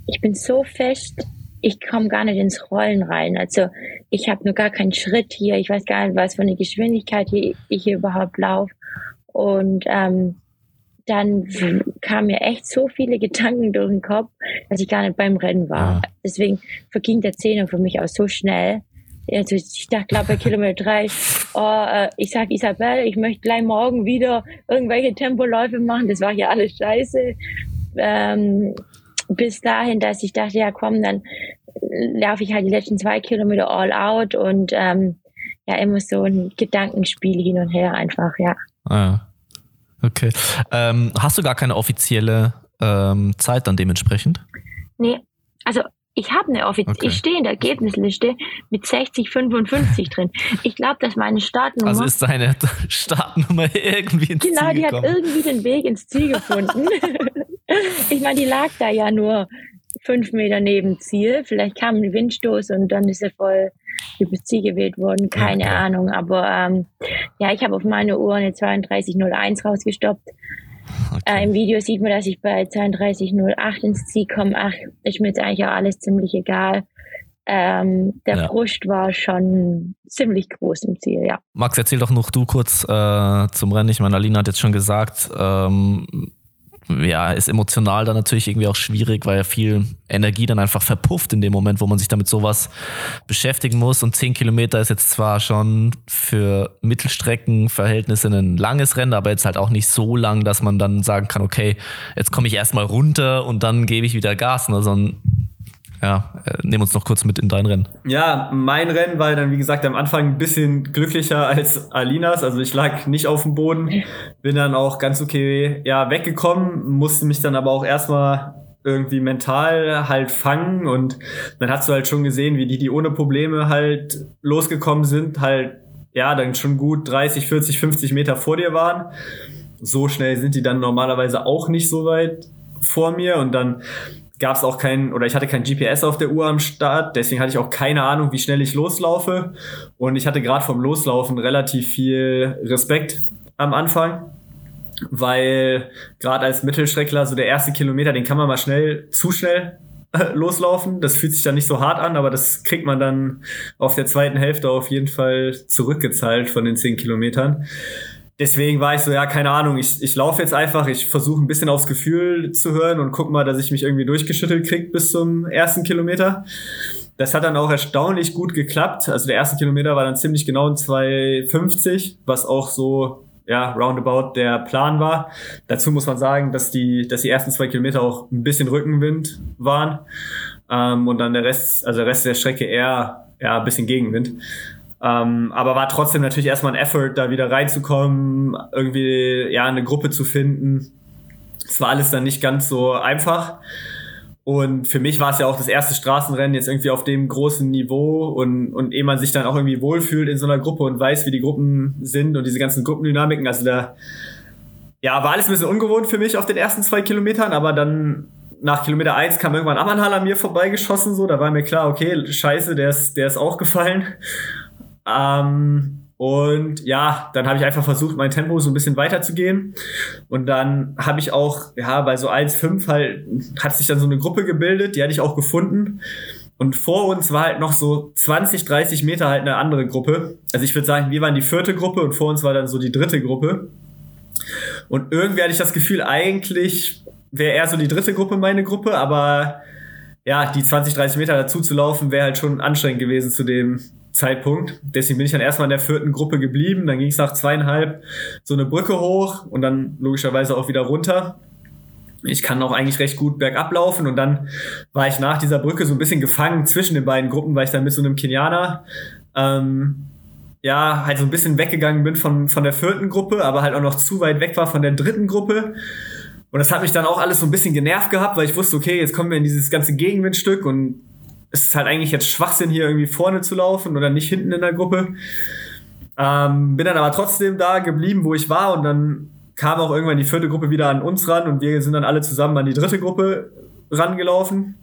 ich bin so fest, ich komme gar nicht ins Rollen rein. Also ich habe nur gar keinen Schritt hier. Ich weiß gar nicht, was für eine Geschwindigkeit hier, ich hier überhaupt laufe. Und ähm, dann kamen mir echt so viele [laughs] Gedanken durch den Kopf, dass ich gar nicht beim Rennen war. Ja. Deswegen verging der Zehner für mich auch so schnell. Also ich dachte, glaube bei Kilometer drei, oh, äh, ich sag Isabel, ich möchte gleich morgen wieder irgendwelche Tempoläufe machen. Das war ja alles scheiße. Ähm, bis dahin, dass ich dachte, ja komm, dann laufe ich halt die letzten zwei Kilometer all out und ähm, ja, immer so ein Gedankenspiel hin und her einfach, ja. Ah, okay. Ähm, hast du gar keine offizielle ähm, Zeit dann dementsprechend? Nee, also ich habe eine offizielle, okay. ich stehe in der Ergebnisliste mit 60, 55 drin. Ich glaube, dass meine Startnummer. Also ist deine [laughs] Startnummer irgendwie ins genau, Ziel Genau, die hat irgendwie den Weg ins Ziel gefunden. [laughs] ich meine, die lag da ja nur fünf Meter neben Ziel. Vielleicht kam ein Windstoß und dann ist er voll übers Ziel gewählt worden. Keine okay. Ahnung. Aber ähm, ja, ich habe auf meine Uhr eine 3201 rausgestoppt. Okay. Äh, Im Video sieht man, dass ich bei 3208 ins Ziel komme. Ach, ist mir jetzt eigentlich auch alles ziemlich egal. Ähm, der ja. Brust war schon ziemlich groß im Ziel, ja. Max, erzähl doch noch du kurz äh, zum Rennen. Ich meine, Alina hat jetzt schon gesagt, ähm, ja, ist emotional dann natürlich irgendwie auch schwierig, weil ja viel Energie dann einfach verpufft in dem Moment, wo man sich damit sowas beschäftigen muss. Und zehn Kilometer ist jetzt zwar schon für Mittelstreckenverhältnisse ein langes Rennen, aber jetzt halt auch nicht so lang, dass man dann sagen kann, okay, jetzt komme ich erstmal runter und dann gebe ich wieder Gas, ne, sondern ja, äh, nehmen uns noch kurz mit in dein Rennen. Ja, mein Rennen war dann, wie gesagt, am Anfang ein bisschen glücklicher als Alinas. Also ich lag nicht auf dem Boden, bin dann auch ganz okay ja, weggekommen, musste mich dann aber auch erstmal irgendwie mental halt fangen und dann hast du halt schon gesehen, wie die, die ohne Probleme halt losgekommen sind, halt ja, dann schon gut 30, 40, 50 Meter vor dir waren. So schnell sind die dann normalerweise auch nicht so weit vor mir und dann gab es auch kein, oder ich hatte kein GPS auf der Uhr am Start, deswegen hatte ich auch keine Ahnung, wie schnell ich loslaufe. Und ich hatte gerade vom Loslaufen relativ viel Respekt am Anfang, weil gerade als Mittelstreckler so der erste Kilometer, den kann man mal schnell, zu schnell äh, loslaufen. Das fühlt sich dann nicht so hart an, aber das kriegt man dann auf der zweiten Hälfte auf jeden Fall zurückgezahlt von den zehn Kilometern deswegen war ich so, ja, keine Ahnung, ich, ich laufe jetzt einfach, ich versuche ein bisschen aufs Gefühl zu hören und guck mal, dass ich mich irgendwie durchgeschüttelt krieg bis zum ersten Kilometer. Das hat dann auch erstaunlich gut geklappt. Also der erste Kilometer war dann ziemlich genau in 2,50, was auch so ja, roundabout der Plan war. Dazu muss man sagen, dass die, dass die ersten zwei Kilometer auch ein bisschen Rückenwind waren ähm, und dann der Rest, also der Rest der Strecke eher ja, ein bisschen Gegenwind. Ähm, aber war trotzdem natürlich erstmal ein Effort, da wieder reinzukommen, irgendwie ja eine Gruppe zu finden. Es war alles dann nicht ganz so einfach. Und für mich war es ja auch das erste Straßenrennen jetzt irgendwie auf dem großen Niveau und, und ehe man sich dann auch irgendwie wohlfühlt in so einer Gruppe und weiß, wie die Gruppen sind und diese ganzen Gruppendynamiken, also da, ja, war alles ein bisschen ungewohnt für mich auf den ersten zwei Kilometern, aber dann nach Kilometer eins kam irgendwann Ammanhal an mir vorbeigeschossen, so, da war mir klar, okay, scheiße, der ist, der ist auch gefallen. Ähm, und ja, dann habe ich einfach versucht, mein Tempo so ein bisschen weiterzugehen. Und dann habe ich auch, ja, bei so 1,5 halt, hat sich dann so eine Gruppe gebildet, die hatte ich auch gefunden. Und vor uns war halt noch so 20, 30 Meter halt eine andere Gruppe. Also ich würde sagen, wir waren die vierte Gruppe und vor uns war dann so die dritte Gruppe. Und irgendwie hatte ich das Gefühl, eigentlich wäre eher so die dritte Gruppe meine Gruppe, aber ja, die 20, 30 Meter dazu zu laufen, wäre halt schon anstrengend gewesen zu dem Zeitpunkt. Deswegen bin ich dann erstmal in der vierten Gruppe geblieben. Dann ging es nach zweieinhalb so eine Brücke hoch und dann logischerweise auch wieder runter. Ich kann auch eigentlich recht gut bergab laufen und dann war ich nach dieser Brücke so ein bisschen gefangen zwischen den beiden Gruppen, weil ich dann mit so einem Kenianer ähm, ja halt so ein bisschen weggegangen bin von, von der vierten Gruppe, aber halt auch noch zu weit weg war von der dritten Gruppe. Und das hat mich dann auch alles so ein bisschen genervt gehabt, weil ich wusste, okay, jetzt kommen wir in dieses ganze Gegenwindstück und es ist halt eigentlich jetzt Schwachsinn, hier irgendwie vorne zu laufen oder nicht hinten in der Gruppe. Ähm, bin dann aber trotzdem da geblieben, wo ich war und dann kam auch irgendwann die vierte Gruppe wieder an uns ran und wir sind dann alle zusammen an die dritte Gruppe rangelaufen.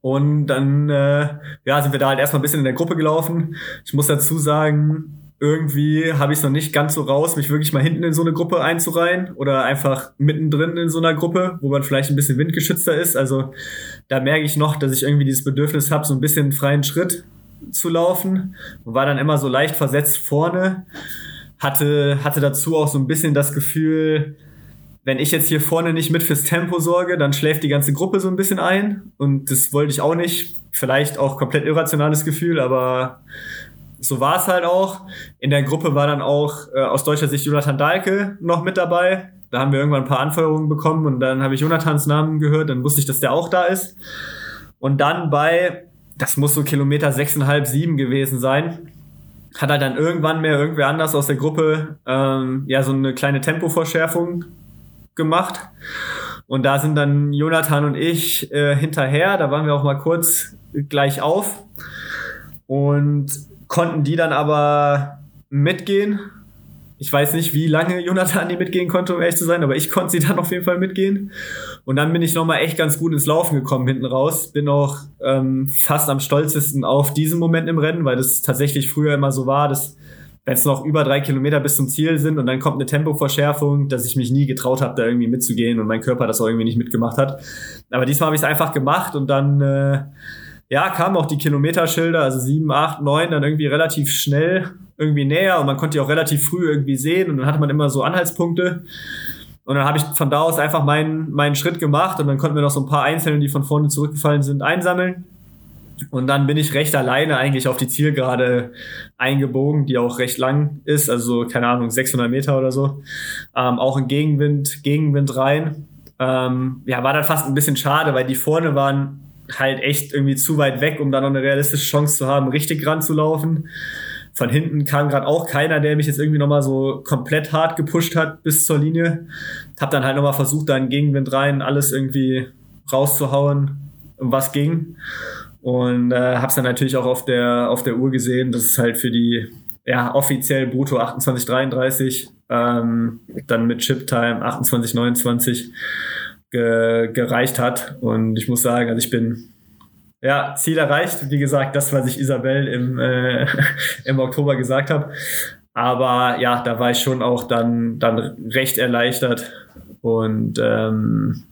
Und dann äh, ja, sind wir da halt erstmal ein bisschen in der Gruppe gelaufen. Ich muss dazu sagen, irgendwie habe ich es noch nicht ganz so raus, mich wirklich mal hinten in so eine Gruppe einzureihen oder einfach mittendrin in so einer Gruppe, wo man vielleicht ein bisschen windgeschützter ist. Also da merke ich noch, dass ich irgendwie dieses Bedürfnis habe, so ein bisschen freien Schritt zu laufen und war dann immer so leicht versetzt vorne. Hatte, hatte dazu auch so ein bisschen das Gefühl, wenn ich jetzt hier vorne nicht mit fürs Tempo sorge, dann schläft die ganze Gruppe so ein bisschen ein. Und das wollte ich auch nicht. Vielleicht auch komplett irrationales Gefühl, aber so war es halt auch. In der Gruppe war dann auch äh, aus deutscher Sicht Jonathan Dahlke noch mit dabei. Da haben wir irgendwann ein paar Anfeuerungen bekommen und dann habe ich Jonathans Namen gehört, dann wusste ich, dass der auch da ist. Und dann bei, das muss so Kilometer sechseinhalb, sieben gewesen sein, hat er dann irgendwann mehr irgendwer anders aus der Gruppe ähm, ja so eine kleine Tempoverschärfung gemacht. Und da sind dann Jonathan und ich äh, hinterher, da waren wir auch mal kurz gleich auf. Und konnten die dann aber mitgehen. Ich weiß nicht, wie lange Jonathan die mitgehen konnte, um ehrlich zu sein, aber ich konnte sie dann auf jeden Fall mitgehen. Und dann bin ich nochmal echt ganz gut ins Laufen gekommen hinten raus. Bin auch ähm, fast am stolzesten auf diesen Moment im Rennen, weil das tatsächlich früher immer so war, dass wenn es noch über drei Kilometer bis zum Ziel sind und dann kommt eine Tempoverschärfung, dass ich mich nie getraut habe, da irgendwie mitzugehen und mein Körper das auch irgendwie nicht mitgemacht hat. Aber diesmal habe ich es einfach gemacht und dann äh, ja, kamen auch die Kilometerschilder, also sieben, acht, neun, dann irgendwie relativ schnell irgendwie näher und man konnte die auch relativ früh irgendwie sehen und dann hatte man immer so Anhaltspunkte. Und dann habe ich von da aus einfach meinen, meinen Schritt gemacht und dann konnten wir noch so ein paar Einzelne, die von vorne zurückgefallen sind, einsammeln. Und dann bin ich recht alleine eigentlich auf die Zielgerade eingebogen, die auch recht lang ist, also keine Ahnung, 600 Meter oder so. Ähm, auch in Gegenwind, Gegenwind rein. Ähm, ja, war dann fast ein bisschen schade, weil die vorne waren halt echt irgendwie zu weit weg, um da noch eine realistische Chance zu haben, richtig ranzulaufen. Von hinten kam gerade auch keiner, der mich jetzt irgendwie nochmal so komplett hart gepusht hat bis zur Linie. Hab dann halt nochmal versucht, da in Gegenwind rein alles irgendwie rauszuhauen, um was ging. Und äh, hab's dann natürlich auch auf der, auf der Uhr gesehen, dass es halt für die ja, offiziell brutto 28,33, ähm, dann mit Chip-Time 28,29 ge gereicht hat. Und ich muss sagen, also ich bin ja, Ziel erreicht. Wie gesagt, das, was ich Isabel im, äh, [laughs] im Oktober gesagt habe. Aber ja, da war ich schon auch dann, dann recht erleichtert und ähm,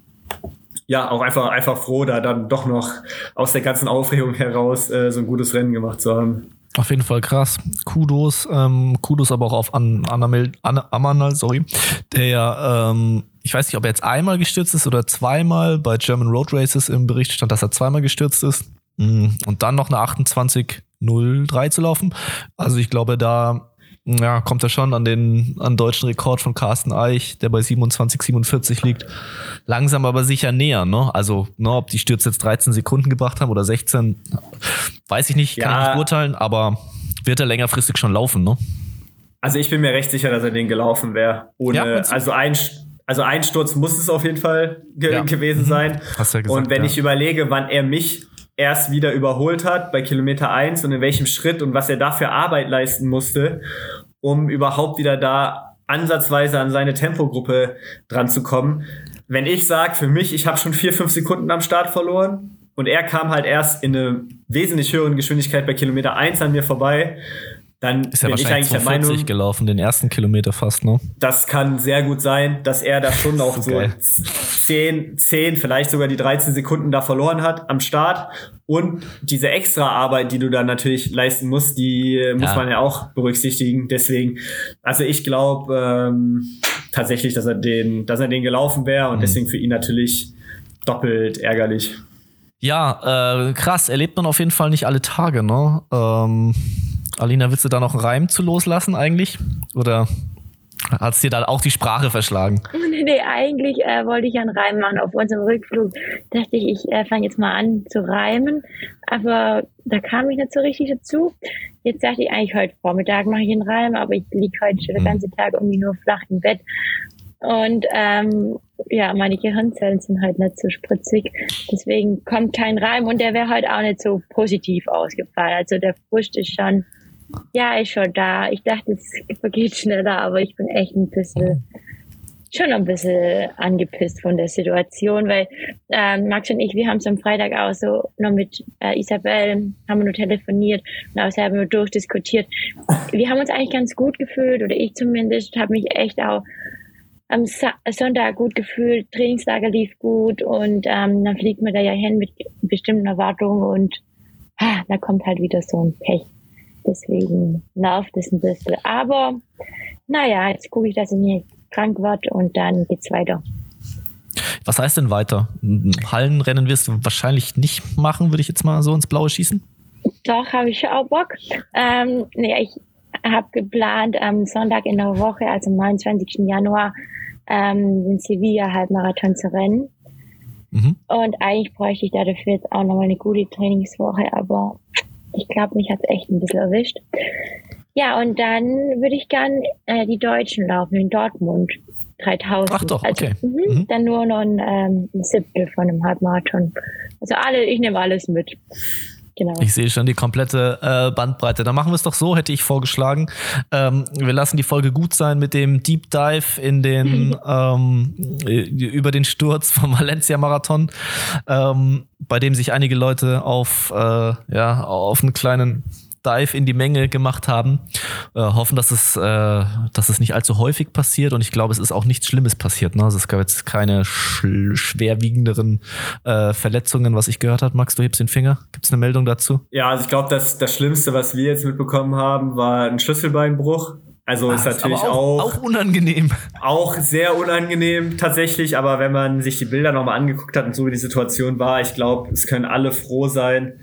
ja, auch einfach, einfach froh, da dann doch noch aus der ganzen Aufregung heraus äh, so ein gutes Rennen gemacht zu haben. Auf jeden Fall krass. Kudos, ähm, Kudos aber auch auf An Anamel, An Amanal, sorry, der ja ähm, ich weiß nicht, ob er jetzt einmal gestürzt ist oder zweimal. Bei German Road Races im Bericht stand, dass er zweimal gestürzt ist. Mm, und dann noch eine 28.03 zu laufen. Also ich glaube, da ja, kommt er schon an den an deutschen Rekord von Carsten Eich, der bei 27,47 liegt. Langsam aber sicher näher, ne? Also, ne, ob die Stürze jetzt 13 Sekunden gebracht haben oder 16, weiß ich nicht, kann ja. ich nicht beurteilen, aber wird er längerfristig schon laufen, ne? Also ich bin mir recht sicher, dass er den gelaufen wäre. Ohne, ja, also ein, also Einsturz muss es auf jeden Fall ge ja. gewesen mhm. sein. Hast ja gesagt, und wenn ja. ich überlege, wann er mich erst wieder überholt hat bei Kilometer eins und in welchem Schritt und was er dafür Arbeit leisten musste, um überhaupt wieder da ansatzweise an seine Tempogruppe dran zu kommen. Wenn ich sage, für mich, ich habe schon vier, fünf Sekunden am Start verloren und er kam halt erst in eine wesentlich höheren Geschwindigkeit bei Kilometer eins an mir vorbei, dann ist er bin ich eigentlich der Meinung, gelaufen, den ersten Kilometer fast, ne? Das kann sehr gut sein, dass er da schon [laughs] auch so, so 10, 10, vielleicht sogar die 13 Sekunden da verloren hat am Start. Und diese extra Arbeit, die du dann natürlich leisten musst, die äh, muss ja. man ja auch berücksichtigen. Deswegen, also ich glaube ähm, tatsächlich, dass er den, dass er den gelaufen wäre und mhm. deswegen für ihn natürlich doppelt ärgerlich. Ja, äh, krass, erlebt man auf jeden Fall nicht alle Tage, ne? Ähm Alina, willst du da noch einen Reim zu loslassen eigentlich? Oder hat es dir da auch die Sprache verschlagen? [laughs] Nee, nee eigentlich äh, wollte ich einen Reim machen. Auf unserem Rückflug dachte ich, ich äh, fange jetzt mal an zu reimen. Aber da kam ich nicht so richtig dazu. Jetzt dachte ich eigentlich, heute Vormittag mache ich einen Reim, aber ich liege heute schon den hm. ganzen Tag irgendwie nur flach im Bett. Und ähm, ja, meine Gehirnzellen sind halt nicht so spritzig. Deswegen kommt kein Reim und der wäre halt auch nicht so positiv ausgefallen. Also der Frust ist schon ja, ist schon da. Ich dachte, es vergeht schneller, aber ich bin echt ein bisschen schon ein bisschen angepisst von der Situation, weil ähm, Max und ich, wir haben es am Freitag auch so noch mit äh, Isabel, haben wir nur telefoniert und auch selber nur durchdiskutiert. Wir haben uns eigentlich ganz gut gefühlt, oder ich zumindest, habe mich echt auch am Sa Sonntag gut gefühlt, Trainingslager lief gut und ähm, dann fliegt man da ja hin mit bestimmten Erwartungen und ah, da kommt halt wieder so ein Pech. Deswegen nervt es ein bisschen. Aber naja, jetzt gucke ich, dass ich nicht krank werde und dann geht's weiter. Was heißt denn weiter? Hallenrennen wirst du wahrscheinlich nicht machen, würde ich jetzt mal so ins Blaue schießen? Doch, habe ich auch Bock. Ähm, nee, ich habe geplant, am Sonntag in der Woche, also am 29. Januar, ähm, den Sevilla Halbmarathon zu rennen. Mhm. Und eigentlich bräuchte ich dafür jetzt auch nochmal eine gute Trainingswoche, aber ich glaube, mich hat es echt ein bisschen erwischt. Ja, und dann würde ich gern äh, die Deutschen laufen in Dortmund. 3000. Ach doch, also, okay. Also, mh, mhm. Dann nur noch ein, ähm, ein Siebtel von einem Halbmarathon. Also alle, ich nehme alles mit. Genau. Ich sehe schon die komplette äh, Bandbreite. Dann machen wir es doch so, hätte ich vorgeschlagen. Ähm, wir lassen die Folge gut sein mit dem Deep Dive in den ähm, über den Sturz vom [laughs] Valencia Marathon, ähm, bei dem sich einige Leute auf äh, ja auf einen kleinen Dive in die Menge gemacht haben. Äh, hoffen, dass es, äh, dass es nicht allzu häufig passiert und ich glaube, es ist auch nichts Schlimmes passiert. Ne? Also es gab jetzt keine sch schwerwiegenderen äh, Verletzungen, was ich gehört habe. Max, du hebst den Finger. Gibt es eine Meldung dazu? Ja, also ich glaube, das, das Schlimmste, was wir jetzt mitbekommen haben, war ein Schlüsselbeinbruch. Also ist natürlich auch, auch, auch unangenehm. Auch sehr unangenehm tatsächlich, aber wenn man sich die Bilder nochmal angeguckt hat und so wie die Situation war, ich glaube, es können alle froh sein,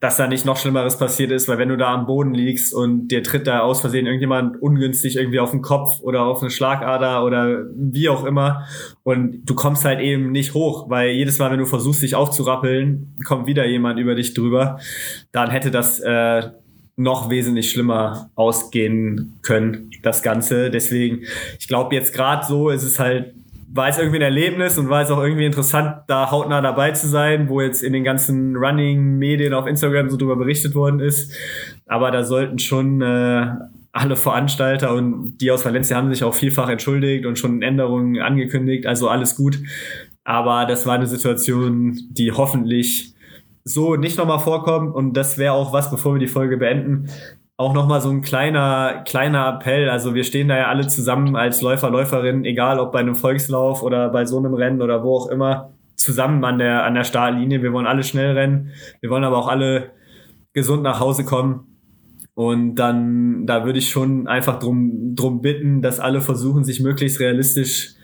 dass da nicht noch Schlimmeres passiert ist, weil wenn du da am Boden liegst und dir tritt da aus Versehen irgendjemand ungünstig irgendwie auf den Kopf oder auf eine Schlagader oder wie auch immer und du kommst halt eben nicht hoch, weil jedes Mal, wenn du versuchst, dich aufzurappeln, kommt wieder jemand über dich drüber, dann hätte das äh, noch wesentlich schlimmer ausgehen können, das Ganze. Deswegen, ich glaube jetzt gerade so ist es halt war es irgendwie ein Erlebnis und war es auch irgendwie interessant, da hautnah dabei zu sein, wo jetzt in den ganzen Running-Medien auf Instagram so drüber berichtet worden ist. Aber da sollten schon äh, alle Veranstalter und die aus Valencia haben sich auch vielfach entschuldigt und schon Änderungen angekündigt, also alles gut. Aber das war eine Situation, die hoffentlich so nicht nochmal vorkommt und das wäre auch was, bevor wir die Folge beenden, auch nochmal so ein kleiner, kleiner Appell. Also wir stehen da ja alle zusammen als Läufer, Läuferinnen, egal ob bei einem Volkslauf oder bei so einem Rennen oder wo auch immer, zusammen an der, an der Startlinie. Wir wollen alle schnell rennen. Wir wollen aber auch alle gesund nach Hause kommen. Und dann, da würde ich schon einfach drum, drum bitten, dass alle versuchen, sich möglichst realistisch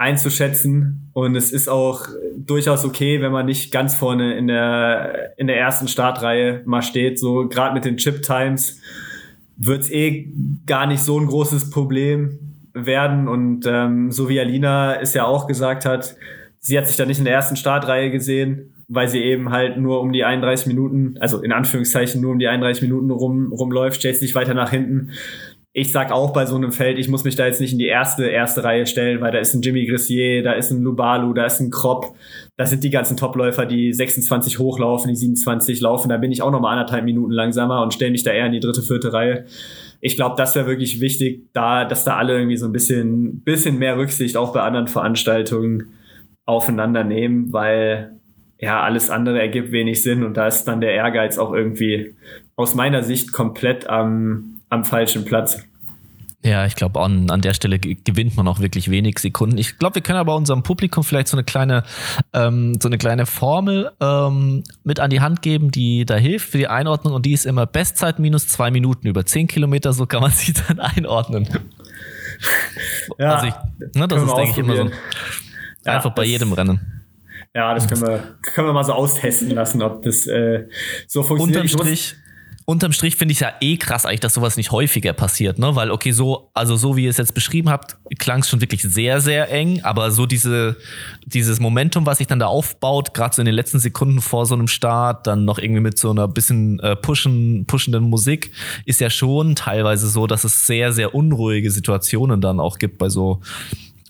einzuschätzen. Und es ist auch durchaus okay, wenn man nicht ganz vorne in der, in der ersten Startreihe mal steht. So gerade mit den Chip Times wird's eh gar nicht so ein großes Problem werden. Und ähm, so wie Alina es ja auch gesagt hat, sie hat sich da nicht in der ersten Startreihe gesehen, weil sie eben halt nur um die 31 Minuten, also in Anführungszeichen nur um die 31 Minuten rum, rumläuft, stellt sich weiter nach hinten ich sag auch bei so einem Feld, ich muss mich da jetzt nicht in die erste, erste Reihe stellen, weil da ist ein Jimmy Grissier, da ist ein Lubalu, da ist ein Kropp, da sind die ganzen Topläufer, die 26 hochlaufen, die 27 laufen, da bin ich auch noch mal anderthalb Minuten langsamer und stelle mich da eher in die dritte, vierte Reihe. Ich glaube, das wäre wirklich wichtig, da, dass da alle irgendwie so ein bisschen, bisschen mehr Rücksicht auch bei anderen Veranstaltungen aufeinander nehmen, weil ja, alles andere ergibt wenig Sinn und da ist dann der Ehrgeiz auch irgendwie aus meiner Sicht komplett am, am falschen Platz. Ja, ich glaube, an, an der Stelle gewinnt man auch wirklich wenig Sekunden. Ich glaube, wir können aber unserem Publikum vielleicht so eine kleine, ähm, so eine kleine Formel ähm, mit an die Hand geben, die da hilft für die Einordnung und die ist immer Bestzeit minus zwei Minuten über zehn Kilometer, so kann man [laughs] sie dann einordnen. Ja, also ich, ne, das ist, denke ich, immer so. Ja, einfach bei jedem Rennen. Ja, das können wir, können wir mal so austesten lassen, ob das äh, so funktioniert. Unterm Strich, unterm Strich finde ich ja eh krass eigentlich, dass sowas nicht häufiger passiert, ne? Weil, okay, so, also so wie ihr es jetzt beschrieben habt, klang es schon wirklich sehr, sehr eng, aber so diese, dieses Momentum, was sich dann da aufbaut, gerade so in den letzten Sekunden vor so einem Start, dann noch irgendwie mit so einer bisschen äh, pushen, pushenden Musik, ist ja schon teilweise so, dass es sehr, sehr unruhige Situationen dann auch gibt bei so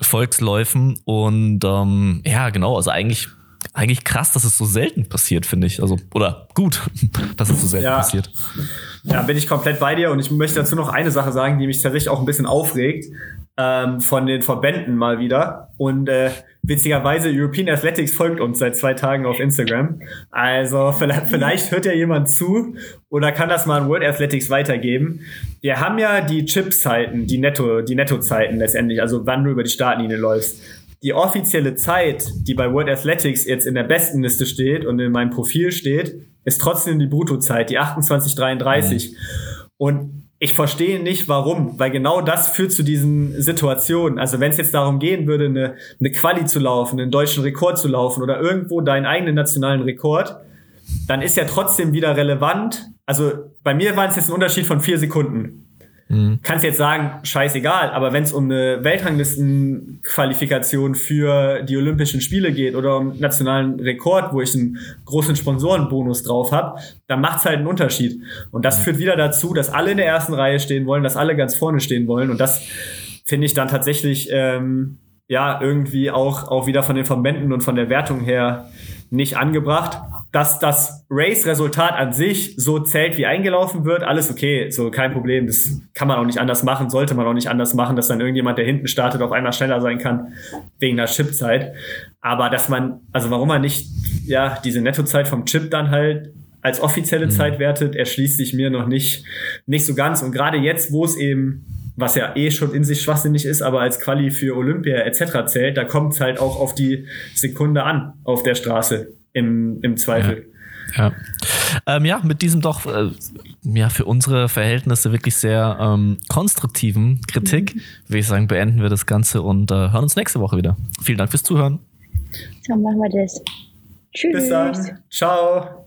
Volksläufen. Und ähm, ja, genau, also eigentlich eigentlich krass, dass es so selten passiert, finde ich. Also, oder gut, [laughs] dass es so selten ja. passiert. Ja, bin ich komplett bei dir und ich möchte dazu noch eine Sache sagen, die mich tatsächlich auch ein bisschen aufregt. ähm, von den Verbänden mal wieder. Und äh, witzigerweise, European Athletics folgt uns seit zwei Tagen auf Instagram. Also vielleicht, vielleicht hört ja jemand zu oder kann das mal an World Athletics weitergeben. Wir haben ja die Chip-Zeiten, die Netto, die Netto-Zeiten letztendlich, also wann du über die Startlinie läufst. Die offizielle Zeit, die bei World Athletics jetzt in der besten Liste steht und in meinem Profil steht, ist trotzdem die Bruttozeit, die 28,33. Mhm. Und ich verstehe nicht, warum, weil genau das führt zu diesen Situationen. Also wenn es jetzt darum gehen würde, eine, eine Quali zu laufen, einen deutschen Rekord zu laufen oder irgendwo deinen eigenen nationalen Rekord, dann ist ja trotzdem wieder relevant. Also bei mir war es jetzt ein Unterschied von vier Sekunden. Mhm. Kannst jetzt sagen, scheißegal, aber wenn es um eine Weltranglistenqualifikation für die Olympischen Spiele geht oder um nationalen Rekord, wo ich einen großen Sponsorenbonus drauf habe, dann macht's halt einen Unterschied. Und das mhm. führt wieder dazu, dass alle in der ersten Reihe stehen wollen, dass alle ganz vorne stehen wollen. Und das finde ich dann tatsächlich ähm, ja irgendwie auch, auch wieder von den Verbänden und von der Wertung her nicht angebracht dass das Race-Resultat an sich so zählt, wie eingelaufen wird, alles okay, so kein Problem. Das kann man auch nicht anders machen, sollte man auch nicht anders machen, dass dann irgendjemand, der hinten startet, auf einmal schneller sein kann, wegen der Chipzeit. Aber dass man, also warum man nicht, ja, diese Nettozeit vom Chip dann halt als offizielle mhm. Zeit wertet, erschließt sich mir noch nicht, nicht so ganz. Und gerade jetzt, wo es eben was ja eh schon in sich schwachsinnig ist, aber als Quali für Olympia etc. zählt, da kommt es halt auch auf die Sekunde an auf der Straße im, im Zweifel. Ja. Ja. Ähm, ja, mit diesem doch äh, ja für unsere Verhältnisse wirklich sehr ähm, konstruktiven Kritik, mhm. würde ich sagen, beenden wir das Ganze und äh, hören uns nächste Woche wieder. Vielen Dank fürs Zuhören. So machen wir das. Tschüss. Bis dann. Ciao.